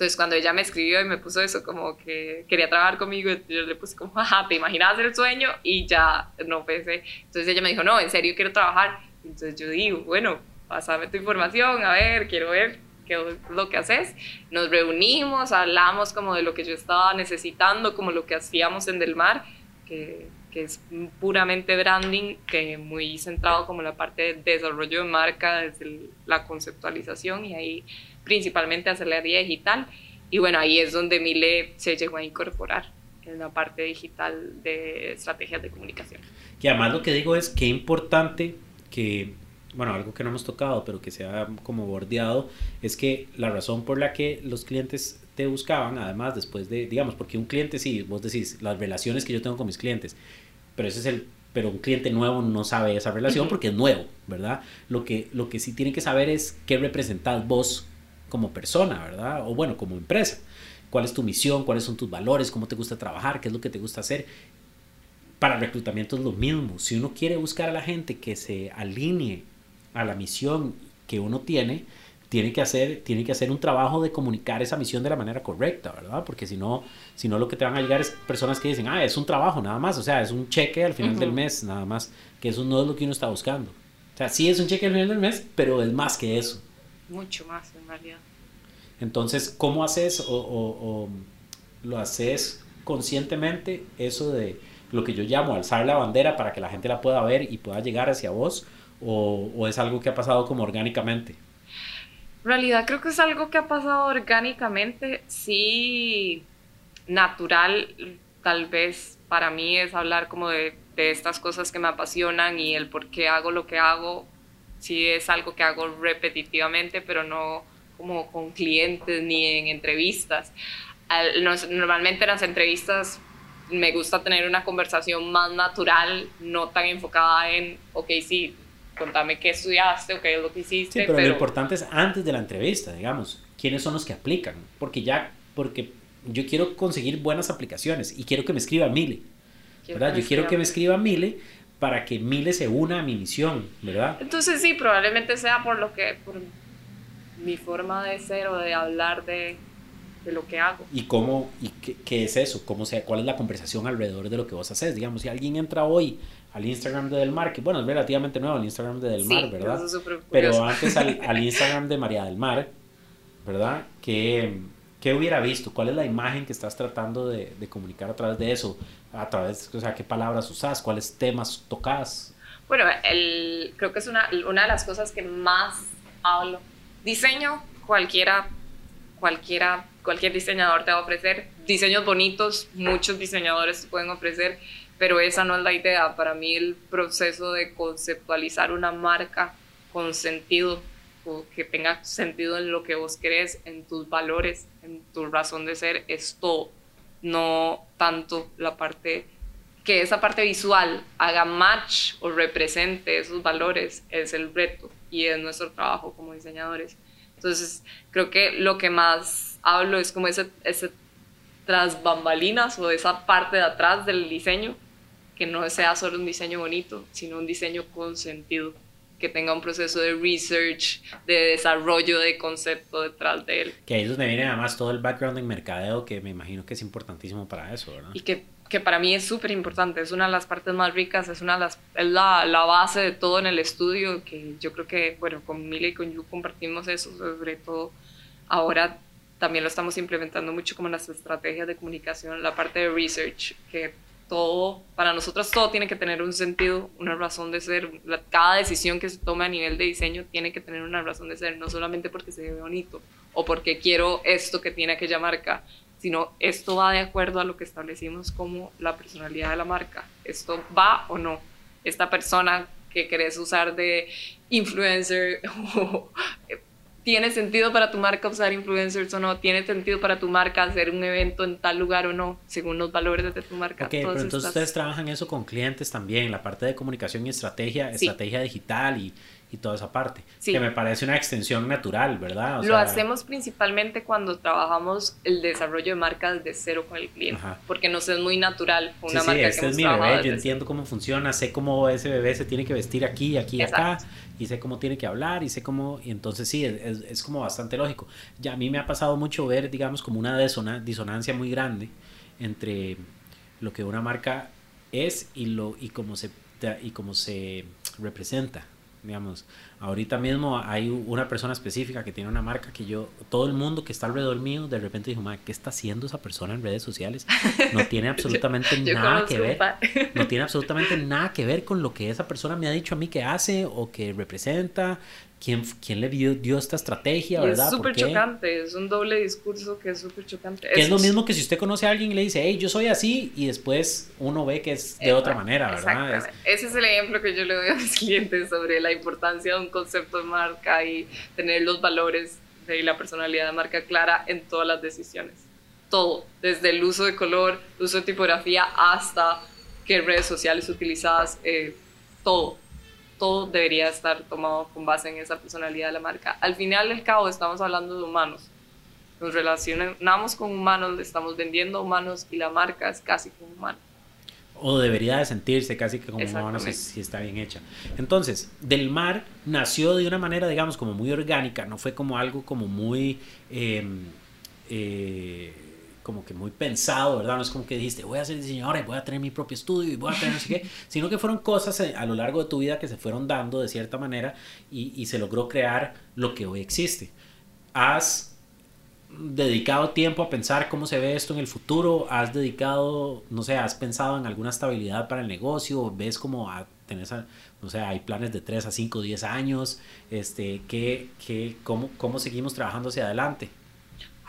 Entonces, cuando ella me escribió y me puso eso, como que quería trabajar conmigo, yo le puse como, ajá, ¿te imaginas el sueño? Y ya no pensé. Entonces ella me dijo, no, en serio quiero trabajar. Entonces yo digo, bueno, pásame tu información, a ver, quiero ver qué es lo que haces. Nos reunimos, hablamos como de lo que yo estaba necesitando, como lo que hacíamos en Del Mar, que, que es puramente branding, que muy centrado como la parte de desarrollo de marca, desde la conceptualización y ahí principalmente hacer la digital. Y bueno, ahí es donde Mile se llegó a incorporar. en la parte digital de estrategias de comunicación. Y además lo que digo es que importante que, bueno, algo que no hemos tocado, pero que se ha como bordeado, es que la razón por la que los clientes te buscaban, además después de, digamos, porque un cliente, sí, vos decís, las relaciones que yo tengo con mis clientes, pero ese es el pero un cliente nuevo no sabe esa relación porque es nuevo, ¿verdad? Lo que, lo que sí tiene que saber es qué representas vos como persona, ¿verdad? O bueno, como empresa. ¿Cuál es tu misión? ¿Cuáles son tus valores? ¿Cómo te gusta trabajar? ¿Qué es lo que te gusta hacer? Para reclutamiento es lo mismo. Si uno quiere buscar a la gente que se alinee a la misión que uno tiene, tiene que hacer, tiene que hacer un trabajo de comunicar esa misión de la manera correcta, ¿verdad? Porque si no, si no lo que te van a llegar es personas que dicen, ah, es un trabajo nada más, o sea, es un cheque al final del mes nada más, que eso no es lo que uno está buscando. O sea, sí es un cheque al final del mes, pero es más que eso. Mucho más, en realidad. Entonces, ¿cómo haces o, o lo haces conscientemente eso de lo que yo llamo alzar la bandera para que la gente la pueda ver y pueda llegar hacia vos? ¿O, o es algo que ha pasado como orgánicamente? En realidad creo que es algo que ha pasado orgánicamente, sí, natural, tal vez para mí es hablar como de, de, estas cosas que me apasionan y el por qué hago lo que hago, sí es algo que hago repetitivamente, pero no como con clientes ni en entrevistas. Normalmente en las entrevistas me gusta tener una conversación más natural, no tan enfocada en, ok, sí, contame qué estudiaste o qué es lo que hiciste. Sí, pero, lo importante es antes de la entrevista, digamos, quiénes son los que aplican, porque ya, porque yo quiero conseguir buenas aplicaciones y quiero que me escriba Mile, ¿verdad? Yo quiero que me escriba Mile para que Mile se una a mi misión, ¿verdad? Entonces sí, probablemente sea por lo que, por mi forma de ser o de hablar de, de lo que hago. ¿Y cómo, y qué, qué es eso? ¿Cómo se, ¿Cuál es la conversación alrededor de lo que vos haces? Digamos, si alguien entra hoy al Instagram de Del Mar, que bueno, es relativamente nuevo el Instagram de Del Mar, ¿verdad? Pero antes al, al, Instagram de María del Mar, ¿verdad? ¿Qué, ¿Qué, hubiera visto? ¿Cuál es la imagen que estás tratando de, de, comunicar a través de eso? A través, o sea, ¿qué palabras usas? ¿Cuáles temas tocas? Bueno, el, creo que es una, una de las cosas que más hablo. Diseño, cualquiera, cualquiera, cualquier diseñador te va a ofrecer. Diseños bonitos, muchos diseñadores te pueden ofrecer pero esa no es la idea. Para mí el proceso de conceptualizar una marca con sentido, o que tenga sentido en lo que vos crees, en tus valores, en tu razón de ser, es todo. No tanto la parte, que esa parte visual haga match o represente esos valores, es el reto y es nuestro trabajo como diseñadores. Entonces, creo que lo que más hablo es como ese, ese tras bambalinas o esa parte de atrás del diseño que no sea solo un diseño bonito, sino un diseño con sentido, que tenga un proceso de research, de desarrollo de concepto detrás de él. Que ahí es donde viene además todo el background en mercadeo, que me imagino que es importantísimo para eso, ¿verdad? Y que, que para mí es súper importante, es una de las partes más ricas, es, una de las, es la, la, base de todo en el estudio, que yo creo que, bueno, con Mila y con Yu compartimos eso, sobre todo ahora también lo estamos implementando mucho como en las estrategias de comunicación, la parte de research, que todo, para nosotros todo tiene que tener un sentido, una razón de ser. cada decisión que se tome a nivel de diseño tiene que tener una razón de ser, no solamente porque se ve bonito o porque quiero esto que tiene aquella marca, sino esto va de acuerdo a lo que establecimos como la personalidad de la marca. Esto va o no. Esta persona que querés usar de influencer ¿Tiene sentido para tu marca usar influencers o no? ¿Tiene sentido para tu marca hacer un evento en tal lugar o no? Según los valores de tu marca. Ok, pero entonces ustedes trabajan eso con clientes también, la parte de comunicación y estrategia, sí. estrategia digital y, y, toda esa parte. Sí. Que me parece una extensión natural, ¿verdad? O Lo sea... hacemos principalmente cuando trabajamos el desarrollo de marca desde cero con el cliente, Ajá. porque nos es muy natural una sí, marca sí, este es mi bebé, yo entiendo cómo funciona, sé cómo ese bebé se tiene que vestir aquí, aquí y acá y sé cómo tiene que hablar y sé cómo, y entonces sí, es, es, como bastante lógico. Ya a mí me ha pasado mucho ver, digamos, como una disonancia muy grande entre lo que una marca es y, lo, y, cómo, se, y cómo se representa digamos. Ahorita mismo hay una persona específica que tiene una marca que yo, todo el mundo que está alrededor mío, de repente dijo, ¿qué está haciendo esa persona en redes sociales? No tiene absolutamente yo, yo nada que ver. No tiene absolutamente nada que ver con lo que esa persona me ha dicho a mí que hace o que representa. ¿Quién, quién le dio, dio esta estrategia, verdad? Es súper chocante, es un doble discurso que es súper chocante. Que es, lo mismo que si usted conoce a alguien y le dice, hey, yo soy así, y después uno ve que es de otra manera, ¿verdad? Ese es el ejemplo que yo le doy a mis clientes sobre la importancia de un concepto de marca y tener los valores y la personalidad de marca clara en todas las decisiones. Todo, desde el uso de color, el uso de tipografía, hasta qué redes sociales utilizadas, eh, todo todo debería estar tomado con base en esa personalidad de la marca. Al final del cabo estamos hablando de humanos. Nos relacionamos con humanos, le estamos vendiendo humanos y la marca es casi como humano. O debería de sentirse casi que como humano si, está bien hecha. Entonces, Del Mar nació de una manera, digamos, como muy orgánica, no fue como algo como muy... Em, eh, como que muy pensado, ¿verdad? No es como que dijiste, voy a ser diseñador y voy a tener mi propio estudio y voy a tener no sé qué, sino que fueron cosas eh, a lo largo de tu vida que se fueron dando de cierta manera y, y se logró crear lo que hoy existe. Has dedicado tiempo a pensar cómo se ve esto en el futuro, has dedicado, no sé, has pensado en alguna estabilidad para el negocio, ves como a tener, no sé, hay planes de 3 a 5, 10 años, este, ¿qué, qué, cómo, ¿cómo seguimos trabajando hacia adelante?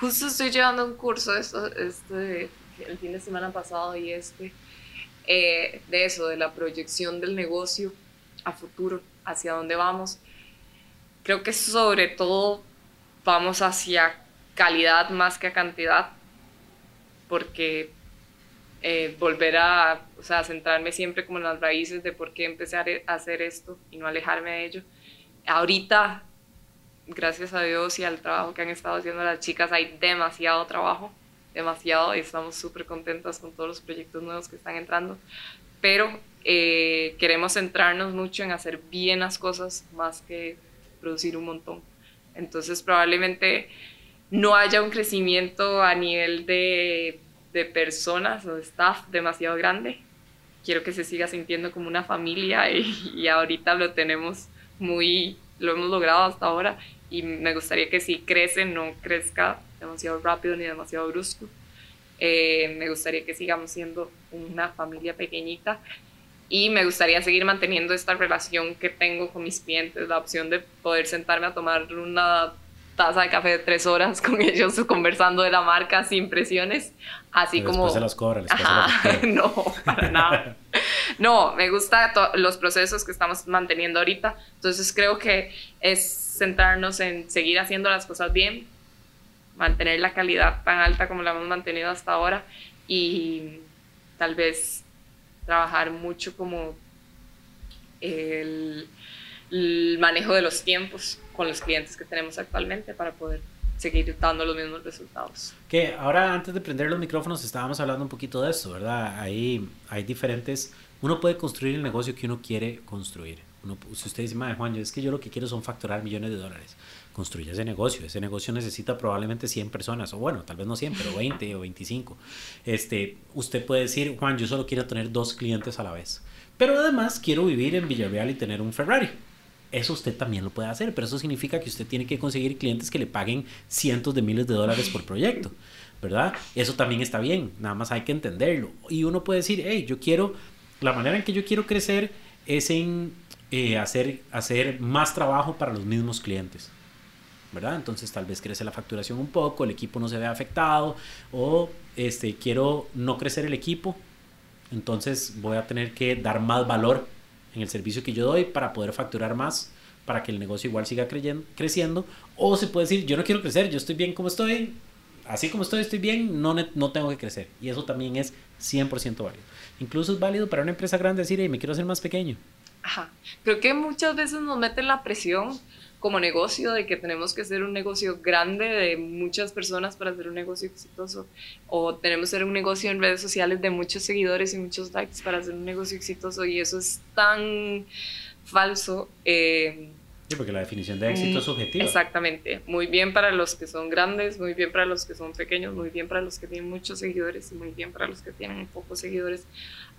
Justo estoy llevando un curso este, el fin de semana pasado y este, eh, de eso, de la proyección del negocio a futuro, hacia dónde vamos. Creo que sobre todo vamos hacia calidad más que a cantidad, porque eh, volver a, o sea, centrarme siempre como en las raíces de por qué empecé a hacer esto y no alejarme de ello. Ahorita gracias a Dios y al trabajo que han estado haciendo las chicas, hay demasiado trabajo, demasiado, y estamos súper contentas con todos los proyectos nuevos que están entrando, pero eh, queremos centrarnos mucho en hacer bien las cosas más que producir un montón. Entonces probablemente no haya un crecimiento a nivel de, de personas o de staff demasiado grande. Quiero que se siga sintiendo como una familia y, y ahorita lo tenemos muy, lo hemos logrado hasta ahora y me gustaría que si crece no crezca demasiado rápido ni demasiado brusco. Eh, me gustaría que sigamos siendo una familia pequeñita y me gustaría seguir manteniendo esta relación que tengo con mis clientes, la opción de poder sentarme a tomar una taza de café de tres horas con ellos conversando de la marca sin presiones, así como... se los cobra, no, para nada. No, me gusta los procesos que estamos manteniendo ahorita, entonces creo que es centrarnos en seguir haciendo las cosas bien, mantener la calidad tan alta como la hemos mantenido hasta ahora y tal vez trabajar mucho como el, manejo de los tiempos con los clientes que tenemos actualmente para poder seguir dando los mismos resultados. Que ahora antes de prender los micrófonos estábamos hablando un poquito de esto, ¿verdad? Ahí hay diferentes, uno puede construir el negocio que uno quiere construir si usted dice, madre Juan, es que yo lo que quiero son facturar millones de dólares, construye ese negocio. Ese negocio necesita probablemente 100 personas, o bueno, tal vez no 100, pero 20 o 25. Este, usted puede decir, Juan, yo solo quiero tener dos clientes a la vez. Pero además quiero vivir en Villarreal y tener un Ferrari. Eso usted también lo puede hacer, pero eso significa que usted tiene que conseguir clientes que le paguen cientos de miles de dólares por proyecto, ¿verdad? Eso también está bien, nada más hay que entenderlo. Y uno puede decir, hey, yo quiero, la manera en que yo quiero crecer es en eh, hacer, hacer más trabajo para los mismos clientes. ¿verdad? Entonces tal vez crece la facturación un poco, el equipo no se ve afectado o este, quiero no crecer el equipo, entonces voy a tener que dar más valor en el servicio que yo doy para poder facturar más, para que el negocio igual siga creciendo. O se puede decir, yo no quiero crecer, yo estoy bien como estoy, así como estoy, estoy bien, no, no tengo que crecer. Y eso también es 100% válido. Incluso es válido para una empresa grande decir, hey, me quiero hacer más pequeño. Ajá. Creo que muchas veces nos meten la presión como negocio de que tenemos que ser un negocio grande de muchas personas para hacer un negocio exitoso o tenemos que ser un negocio en redes sociales de muchos seguidores y muchos likes para hacer un negocio exitoso y eso es tan falso. Eh, sí, porque la definición de éxito es subjetiva. Exactamente. Muy bien para los que son grandes, muy bien para los que son pequeños, muy bien para los que tienen muchos seguidores y muy bien para los que tienen pocos seguidores.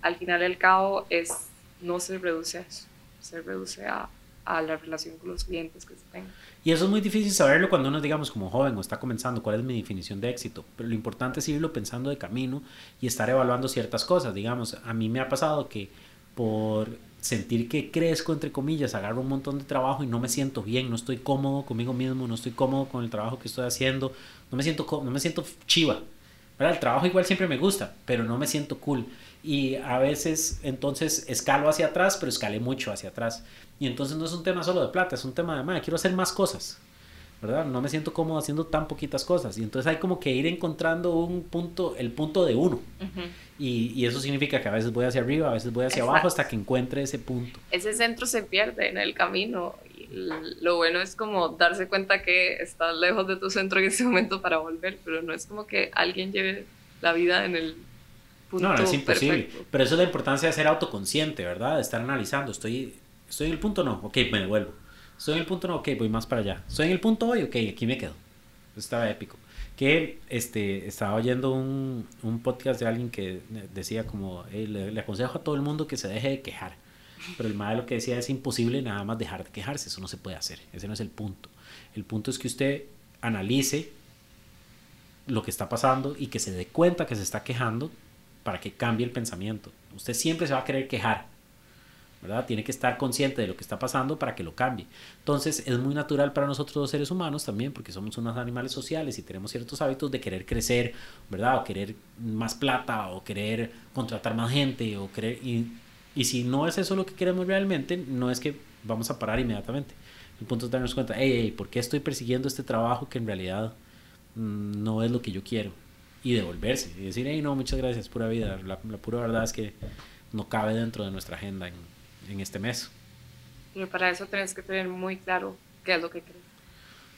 Al final y al cabo es no se reduce a eso, se reduce a, a la relación con los clientes que se tengan. Y eso es muy difícil saberlo cuando uno, digamos, como joven o está comenzando, cuál es mi definición de éxito. Pero lo importante es irlo pensando de camino y estar evaluando ciertas cosas. Digamos, a mí me ha pasado que por sentir que crezco, entre comillas, agarro un montón de trabajo y no me siento bien, no estoy cómodo conmigo mismo, no estoy cómodo con el trabajo que estoy haciendo, no me siento, no me siento chiva. El trabajo igual siempre me gusta, pero no me siento cool. Y a veces entonces escalo hacia atrás, pero escalé mucho hacia atrás. Y entonces no es un tema solo de plata, es un tema de, quiero hacer más cosas. ¿verdad? No me siento cómodo haciendo tan poquitas cosas. Y entonces hay como que ir encontrando un punto, el punto de uno. y, y, eso significa que a veces voy hacia arriba, a veces voy hacia abajo hasta que encuentre ese punto. Ese centro se pierde en el camino. Y lo bueno es como darse cuenta que estás lejos de tu centro en ese momento para volver, pero no es como que alguien lleve la vida en el punto No, no es imposible. Pero eso es la importancia de ser autoconsciente, ¿verdad? De estar analizando. Estoy, estoy en el punto, no. Ok, me devuelvo Estoy en el punto, no, ok, voy más para allá. Estoy en el punto hoy, ok, aquí me quedo. Estaba épico. Que este, estaba oyendo un, un podcast de alguien que decía como, le, aconsejo a todo el mundo que se deje de quejar. Pero el mal lo que decía es imposible nada más dejar de quejarse, eso no se puede hacer, ese no es el punto. El punto es que usted analice lo que está pasando y que se dé cuenta que se está quejando para que cambie el pensamiento. Usted siempre se va a querer quejar, ¿verdad? Tiene que estar consciente de lo que está pasando para que lo cambie. Entonces es muy natural para nosotros los seres humanos también, porque somos unos animales sociales y tenemos ciertos hábitos de querer crecer, ¿verdad? O querer más plata, o querer contratar más gente, o querer... Y, y si no es eso lo que queremos realmente, no es que vamos a parar inmediatamente. El punto es darnos cuenta, hey, hey, ¿por qué estoy persiguiendo este trabajo que en realidad mm, no es lo que yo quiero? Y devolverse y decir, hey, no, muchas gracias, pura vida. La, la pura verdad es que no cabe dentro de nuestra agenda en, en este mes. Pero para eso tienes que tener muy claro qué es lo que quieres.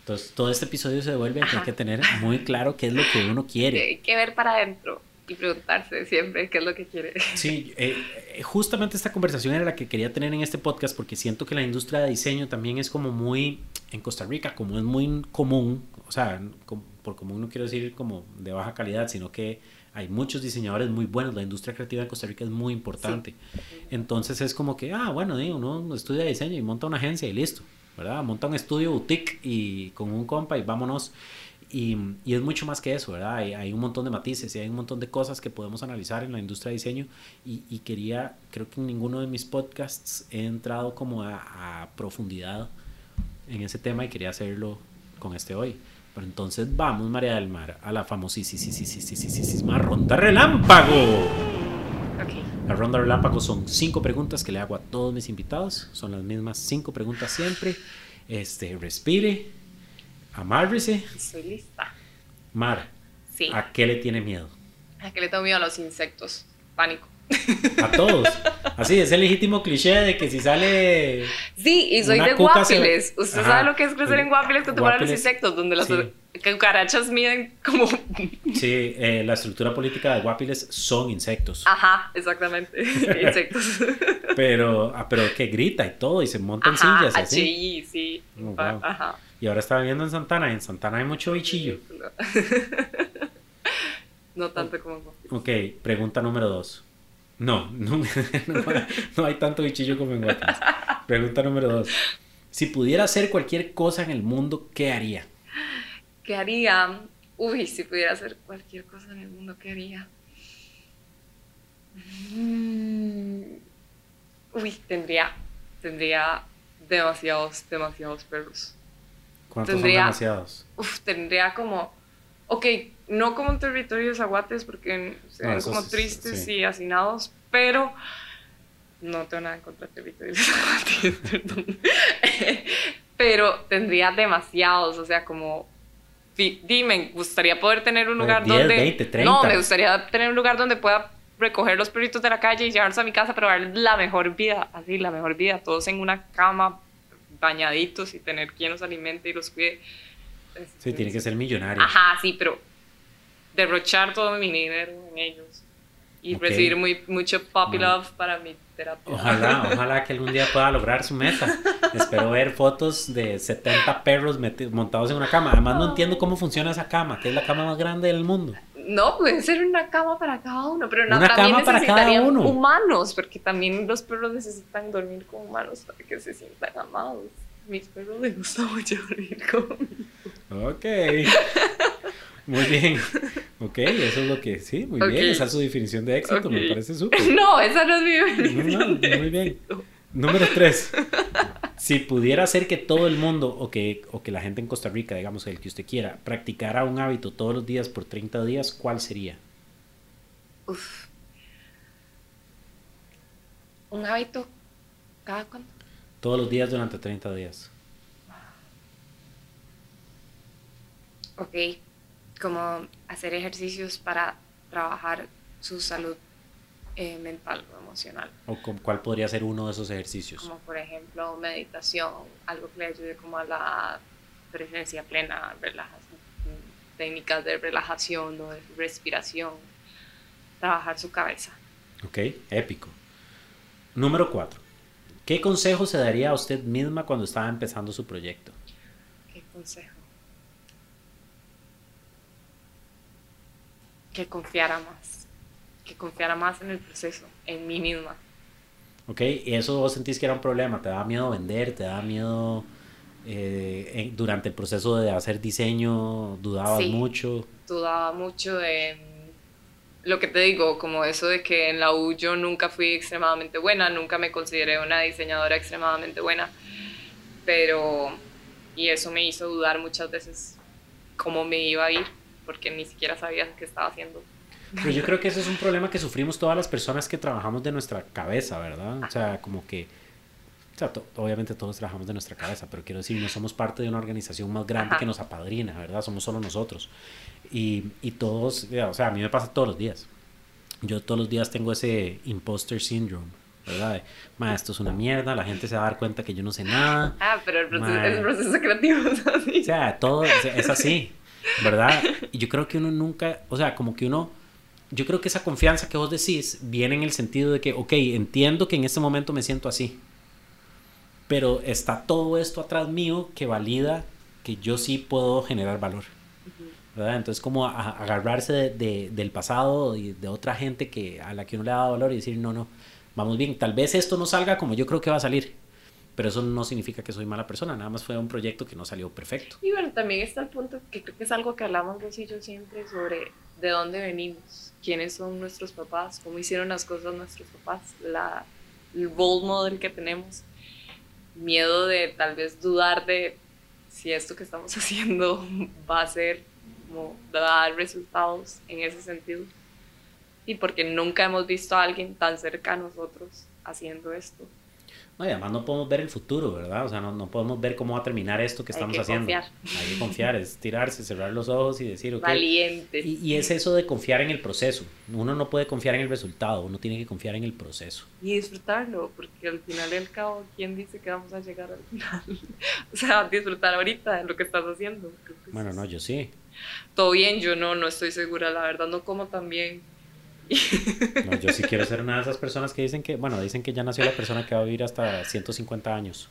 Entonces, todo este episodio se devuelve a que tener muy claro qué es lo que uno quiere. Hay que ver para adentro y preguntarse siempre qué es lo que quiere. Sí, eh, eh, justamente esta conversación era la que quería tener en este podcast porque siento que la industria de diseño también es como muy, en Costa Rica, como es muy común, o sea, por común no quiero decir como de baja calidad, sino que hay muchos diseñadores muy buenos, la industria creativa en Costa Rica es muy importante. Entonces es como que, ah, bueno, uno estudia diseño y monta una agencia y listo, ¿verdad? Monta un estudio boutique y con un compa y vámonos. Y, y es mucho más que eso, ¿verdad? Hay, hay, un montón de matices y hay un montón de cosas que podemos analizar en la industria de diseño y, y quería, creo que en ninguno de mis podcasts he entrado como a, a profundidad en ese tema y quería hacerlo con este hoy. Pero entonces vamos, María del Mar, a la famosísima ronda relámpago. La ronda relámpago son cinco preguntas que le hago a todos mis invitados. Son las mismas cinco preguntas siempre. Este, respire, amárrese. Estoy lista. Mar, ¿a qué le tiene miedo? ¿A qué le tengo miedo a los insectos? Pánico. A todos. Así, es el legítimo cliché de que si sale. Sí, y soy de guapiles. Usted sabe lo que es crecer en guapiles que tomar los insectos, donde las cucarachas miden como. Sí, eh, la estructura política de guapiles son insectos. Ajá, exactamente. insectos. pero, ah, pero que grita y todo, y se montan sillas así. Sí, sí. Oh, Ajá. Y ahora está viviendo en Santana, y en Santana hay mucho bichillo. no tanto como Ok, pregunta número dos. No, no, no, hay tanto bichillo como en Guatemala. Pregunta número dos. Si pudiera hacer cualquier cosa en el mundo, ¿qué haría? ¿Qué haría? Uy, si pudiera hacer cualquier cosa en el mundo, ¿qué haría? Mm, uy, tendría, tendría demasiados, demasiados perros. ¿Cuántos son demasiados? Uf, tendría como, ok, no como en territorios aguates porque se ven como tristes y hacinados, pero no tengo nada en contra de territorios aguates, perdón. pero tendría demasiados, o sea, como dime, me gustaría poder tener un lugar donde no, me gustaría tener un lugar donde pueda recoger los perritos de la calle y llevarlos a mi casa, pero dar la mejor vida, así la mejor vida, todos en una cama bañaditos y tener quien los alimente y los cuide. Sí, tiene que ser millonario. Ajá, sí, pero derrochar todo mi dinero en ellos y recibir muy, mucho puppy love para mi terapia. Ojalá, ojalá que algún día pueda lograr su meta. Espero ver fotos de 70 perros montados en una cama. Además no entiendo cómo funciona esa cama, que es la cama más grande del mundo. No, puede ser una cama para cada uno, pero no, una también cama para cada uno. humanos, porque también los perros necesitan dormir con humanos para que se sientan amados. Mis perros les gusta mucho dormir conmigo. Ok. Muy bien. Ok, eso es lo que, sí, muy bien. Esa es su definición de éxito, me parece súper. No, esa no es mi definición. muy bien. Número tres. Si pudiera hacer que todo el mundo o que, o que la gente en Costa Rica, digamos, el que usted quiera, practicara un hábito todos los días por 30 días, ¿cuál sería? Uf. ¿Un hábito cada cuándo? Todos los días durante 30 días. Ok, como hacer ejercicios para trabajar su salud eh, mental o emocional. ¿O cuál podría ser uno de esos ejercicios? Como por ejemplo meditación, algo que le ayude como a la presencia plena, relajación, técnicas de relajación o de respiración, trabajar su cabeza. Ok, épico. Número cuatro. ¿Qué consejo se daría a usted misma cuando estaba empezando su proyecto? ¿Qué consejo? Que confiara más. Que confiara más en el proceso, en mí misma. Ok, ¿y eso vos sentís que era un problema? ¿Te daba miedo vender? ¿Te daba miedo eh, durante el proceso de hacer diseño? ¿Dudabas sí, mucho? Dudaba mucho de lo que te digo, como eso de que en la U yo nunca fui extremadamente buena, nunca me consideré una diseñadora extremadamente buena, pero, y eso me hizo dudar muchas veces cómo me iba a ir, porque ni siquiera sabía qué estaba haciendo. Pero yo creo que eso es un problema que sufrimos todas las personas que trabajamos de nuestra cabeza, ¿verdad? O sea, como que, o sea, obviamente todos trabajamos de nuestra cabeza, pero quiero decir, no somos parte de una organización más grande que nos apadrina, ¿verdad? Somos solo nosotros. Y, y todos, o sea, a mí me pasa todos los días. Yo todos los días tengo ese imposter syndrome, ¿verdad? Ma, esto es una mierda, la gente se va a dar cuenta que yo no sé nada. Ah, pero el proceso, el proceso creativo es así. O sea, todo es así, ¿verdad? Y yo creo que uno nunca, o sea, como que uno, yo creo que esa confianza que vos decís viene en el sentido de que, ok, entiendo que en este momento me siento así, pero está todo esto atrás mío que valida que yo sí puedo generar valor. Entonces como agarrarse de, del pasado y de otra gente que, a la que uno le ha dado valor y decir, no, no, vamos bien, tal vez esto no salga como yo creo que va a salir, pero eso no significa que soy mala persona, nada más fue un proyecto que no salió perfecto. Y bueno, también está el punto que creo que es algo que hablamos vos y yo siempre sobre de dónde venimos, quiénes son nuestros papás, cómo hicieron las cosas nuestros papás, la, el role model que tenemos, miedo de tal vez dudar de si esto que estamos haciendo va a ser como dar resultados en ese sentido. Y porque nunca hemos visto a alguien tan cerca a nosotros haciendo esto. No, y además no podemos ver el futuro, ¿verdad? O sea, no, no podemos ver cómo va a terminar esto que estamos Hay que haciendo. Confiar. Hay que confiar, es tirarse, cerrar los ojos y decir, ok. Valiente. Y, y, es eso de confiar en el proceso. Uno no puede confiar en el resultado, uno tiene que confiar en el proceso. Y disfrutarlo, porque al final del cabo, ¿quién dice que vamos a llegar al final? o sea, disfrutar ahorita de lo que estás haciendo. Bueno, no, yo sí todo bien, yo no, no estoy segura, la verdad no como tan bien. No, yo sí quiero ser una de esas personas que dicen que, bueno, dicen que ya nació la persona que va a vivir hasta 150 años.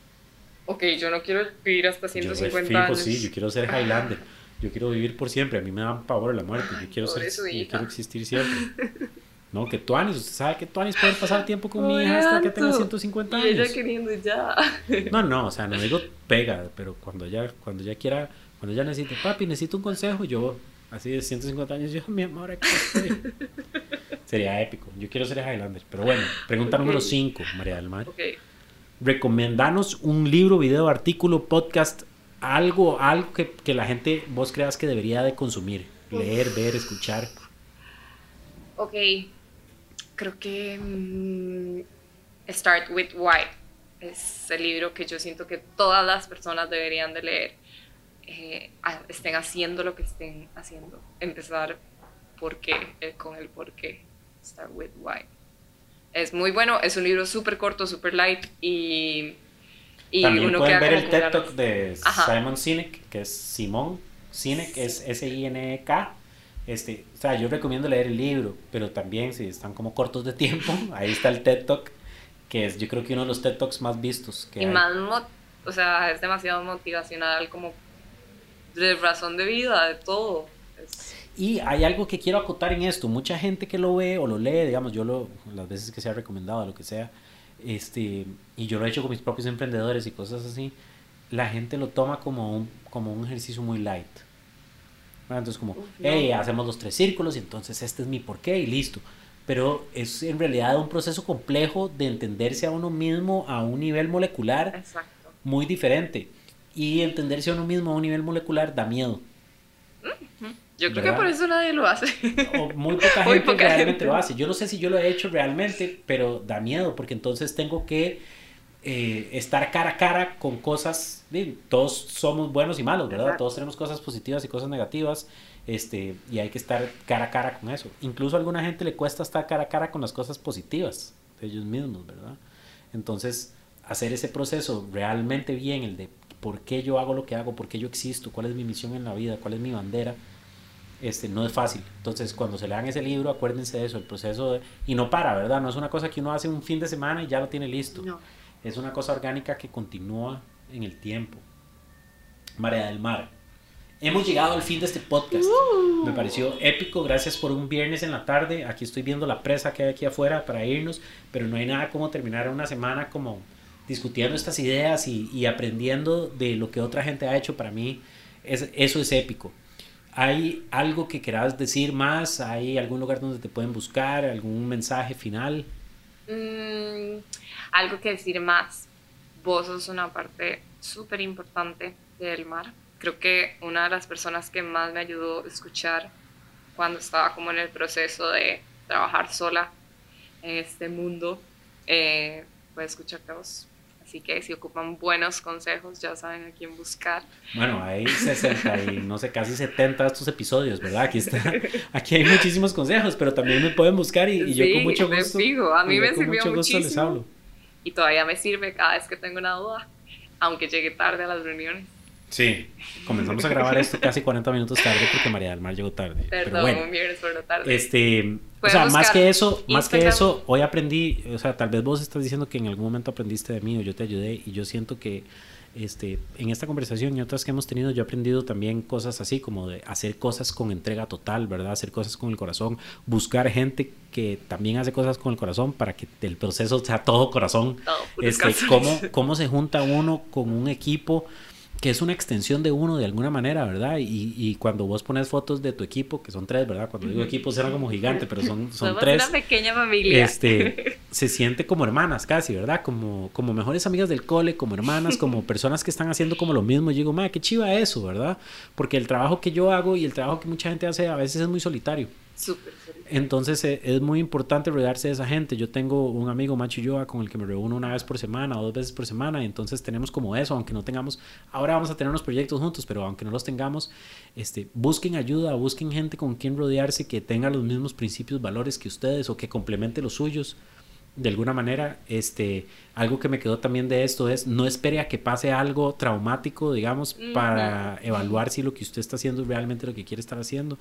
Ok, yo no quiero vivir hasta 150 yo años. Sí, yo quiero ser Highlander. Yo quiero vivir por siempre. A mí me da pavor la muerte. Yo quiero, ser, yo quiero existir siempre. No, que Tuanis, usted sabe que Tuanis puede pasar tiempo con mi hija hasta que tenga 150 años. Y ella queriendo ya. No, no, o sea, no digo pega, pero cuando ya, cuando ya quiera cuando ya necesite, papi, necesito un consejo, yo, así de 150 años, yo, mi amor, aquí estoy. Sería épico. Yo quiero ser Highlander. Pero bueno, pregunta número 5, María del Mar. Okay. Recomendanos un libro, video, artículo, podcast, algo, algo que, que, la gente, vos creas que debería de consumir. Leer, ver, escuchar. Ok. Creo que mm, Start with Why es el libro que yo siento que todas las personas deberían de leer eh, estén haciendo lo que estén haciendo. Empezar por qué, eh, con el por qué. Start with why. Es muy bueno, es un libro súper corto, súper light y... y También uno pueden ver el TED Talk de Simon Sinek, que es Simón Sinek, es S-I-N-E-K. Este, o sea, yo recomiendo leer el libro, pero también si están como cortos de tiempo, ahí está el TED Talk, que es yo creo que uno de los TED Talks más vistos. Que y más, o sea, es demasiado motivacional como de razón de vida, de todo. Y hay algo que quiero acotar en esto. Mucha gente que lo ve o lo lee, digamos, yo lo, las veces que se ha recomendado, lo que sea, este, y yo lo he hecho con mis propios emprendedores y cosas así, la gente lo toma como un, como un ejercicio muy light. Entonces como, hey, hacemos los tres círculos y entonces este es mi porqué y listo. Pero es en realidad un proceso complejo de entenderse a uno mismo a un nivel molecular muy diferente. Y entenderse a uno mismo a un nivel molecular da miedo. Yo creo que por eso nadie lo hace. O muy poca gente realmente lo hace. Yo no sé si yo lo he hecho realmente, pero da miedo porque entonces tengo que eh, estar cara a cara con cosas. Todos somos buenos y malos, ¿verdad? Todos tenemos cosas positivas y cosas negativas. Este, y hay que estar cara a cara con eso. Incluso a alguna gente le cuesta estar cara a cara con las cosas positivas de ellos mismos, ¿verdad? Entonces, hacer ese proceso realmente bien, el de por qué yo hago lo que hago, por qué yo existo, cuál es mi misión en la vida, cuál es mi bandera, este, no es fácil. Entonces, cuando se lean ese libro, acuérdense de eso, el proceso de, y no para, ¿verdad? No es una cosa que uno hace un fin de semana y ya lo tiene listo. No. Es una cosa orgánica que continúa en el tiempo. Marea del Mar. Hemos llegado al fin de este podcast. Me pareció épico. Gracias por un viernes en la tarde. Aquí estoy viendo la presa que hay aquí afuera para irnos, pero no hay nada como terminar una semana como discutiendo estas ideas y, aprendiendo de lo que otra gente ha hecho. Para mí, es, eso es épico. ¿Hay algo que quieras decir más? ¿Hay algún lugar donde te pueden buscar? ¿Algún mensaje final? Mm, algo que decir más. Vos sos una parte súper importante del mar. Creo que una de las personas que más me ayudó a escuchar cuando estaba como en el proceso de trabajar sola en este mundo eh, fue escucharte a vos. Así que si ocupan buenos consejos, ya saben a quién buscar. Bueno, hay 60 y no sé, casi 70 de estos episodios, ¿verdad? Aquí está, aquí hay muchísimos consejos, pero también me pueden buscar y, yo con mucho gusto. Fijo. A mí me sirvió muchísimo. Les hablo. Y todavía me sirve cada vez que tengo una duda, aunque llegue tarde a las reuniones. Sí, comenzamos a grabar esto casi 40 minutos tarde porque María del Mar llegó tarde. Perdón, pero bueno, por lo tarde. Este, o sea, más que eso, más que eso, hoy aprendí, o sea, tal vez vos estás diciendo que en algún momento aprendiste de mí o yo te ayudé y yo siento que este, en esta conversación y otras que hemos tenido, yo he aprendido también cosas así como de hacer cosas con entrega total, ¿verdad? Hacer cosas con el corazón, buscar gente que también hace cosas con el corazón para que el proceso sea todo corazón. este, cómo, cómo se junta uno con un equipo que es una extensión de uno de alguna manera, ¿verdad? Y, y, cuando vos pones fotos de tu equipo, que son tres, ¿verdad? Cuando digo equipo suena como gigante, pero son, son tres. una pequeña familia. Este, se siente como hermanas casi, ¿verdad? Como, como mejores amigas del cole, como hermanas, como personas que están haciendo como lo mismo. Y digo, madre, qué chiva eso, ¿verdad? Porque el trabajo que yo hago y el trabajo que mucha gente hace a veces es muy solitario. Súper. Entonces eh, es muy importante rodearse de esa gente. Yo tengo un amigo Macho Yoga con el que me reúno una vez por semana o dos veces por semana y entonces tenemos como eso, aunque no tengamos, ahora vamos a tener unos proyectos juntos, pero aunque no los tengamos, este, busquen ayuda, busquen gente con quien rodearse que tenga los mismos principios, valores que ustedes o que complemente los suyos de alguna manera, este, algo que me quedó también de esto es no espere a que pase algo traumático, digamos, para evaluar si lo que usted está haciendo es realmente lo que quiere estar haciendo.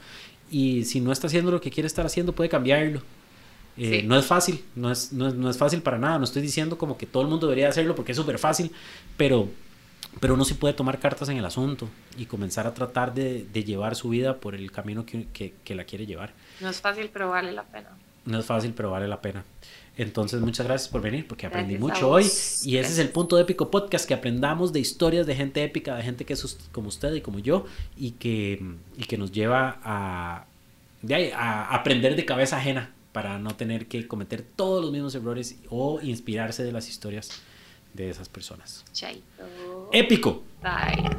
Y si no está haciendo lo que quiere estar haciendo, puede cambiarlo. Eh, no es fácil, no es, no, es, fácil para nada. No estoy diciendo como que todo el mundo debería hacerlo porque es súper fácil, pero, pero uno sí puede tomar cartas en el asunto y comenzar a tratar de, llevar su vida por el camino que, que la quiere llevar. No es fácil, pero vale la pena. No es fácil, pero vale la pena. Entonces, muchas gracias por venir, porque aprendí mucho hoy. Y ese es el punto de Épico Podcast, que aprendamos de historias de gente épica, de gente que es como usted y como yo, y que, y que nos lleva a, a aprender de cabeza ajena para no tener que cometer todos los mismos errores o inspirarse de las historias de esas personas. Chaito. Épico. Bye.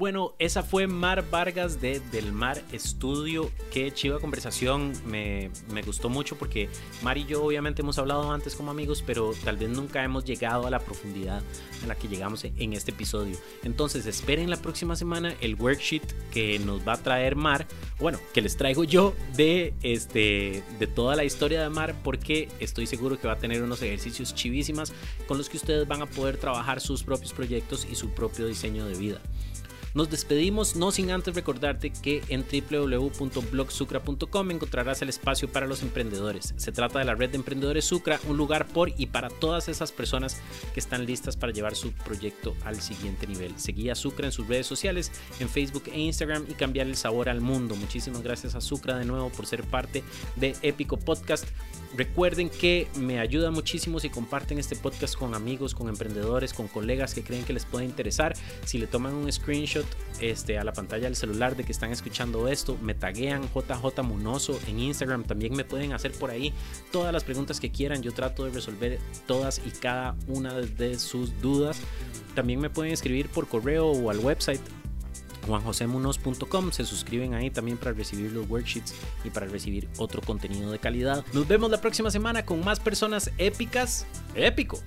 Bueno, esa fue Mar Vargas de Del Mar Estudio. Qué chiva conversación. Me, me, gustó mucho porque Mar y yo obviamente hemos hablado antes como amigos, pero tal vez nunca hemos llegado a la profundidad a la que llegamos en este episodio. Entonces esperen la próxima semana el worksheet que nos va a traer Mar. Bueno, que les traigo yo de, este, de toda la historia de Mar porque estoy seguro que va a tener unos ejercicios chivísimas con los que ustedes van a poder trabajar sus propios proyectos y su propio diseño de vida. Nos despedimos, no sin antes recordarte que en www.blogsucra.com encontrarás el espacio para los emprendedores. Se trata de la red de emprendedores Sucra, un lugar por y para todas esas personas que están listas para llevar su proyecto al siguiente nivel. Seguí a Sucra en sus redes sociales, en Facebook e Instagram y cambiar el sabor al mundo. Muchísimas gracias a Sucra de nuevo por ser parte de Épico Podcast. Recuerden que me ayuda muchísimo si comparten este podcast con amigos, con emprendedores, con colegas que creen que les puede interesar. Si le toman un este, a la pantalla del celular de que están escuchando esto, me taguean JJ Munoso en Instagram. También me pueden hacer por ahí todas las preguntas que quieran. Yo trato de resolver todas y cada una de sus dudas. También me pueden escribir por correo o al website juanjosemunos.com. Se suscriben ahí también para recibir los worksheets y para recibir otro contenido de calidad. Nos vemos la próxima semana con más personas épicas. Épico.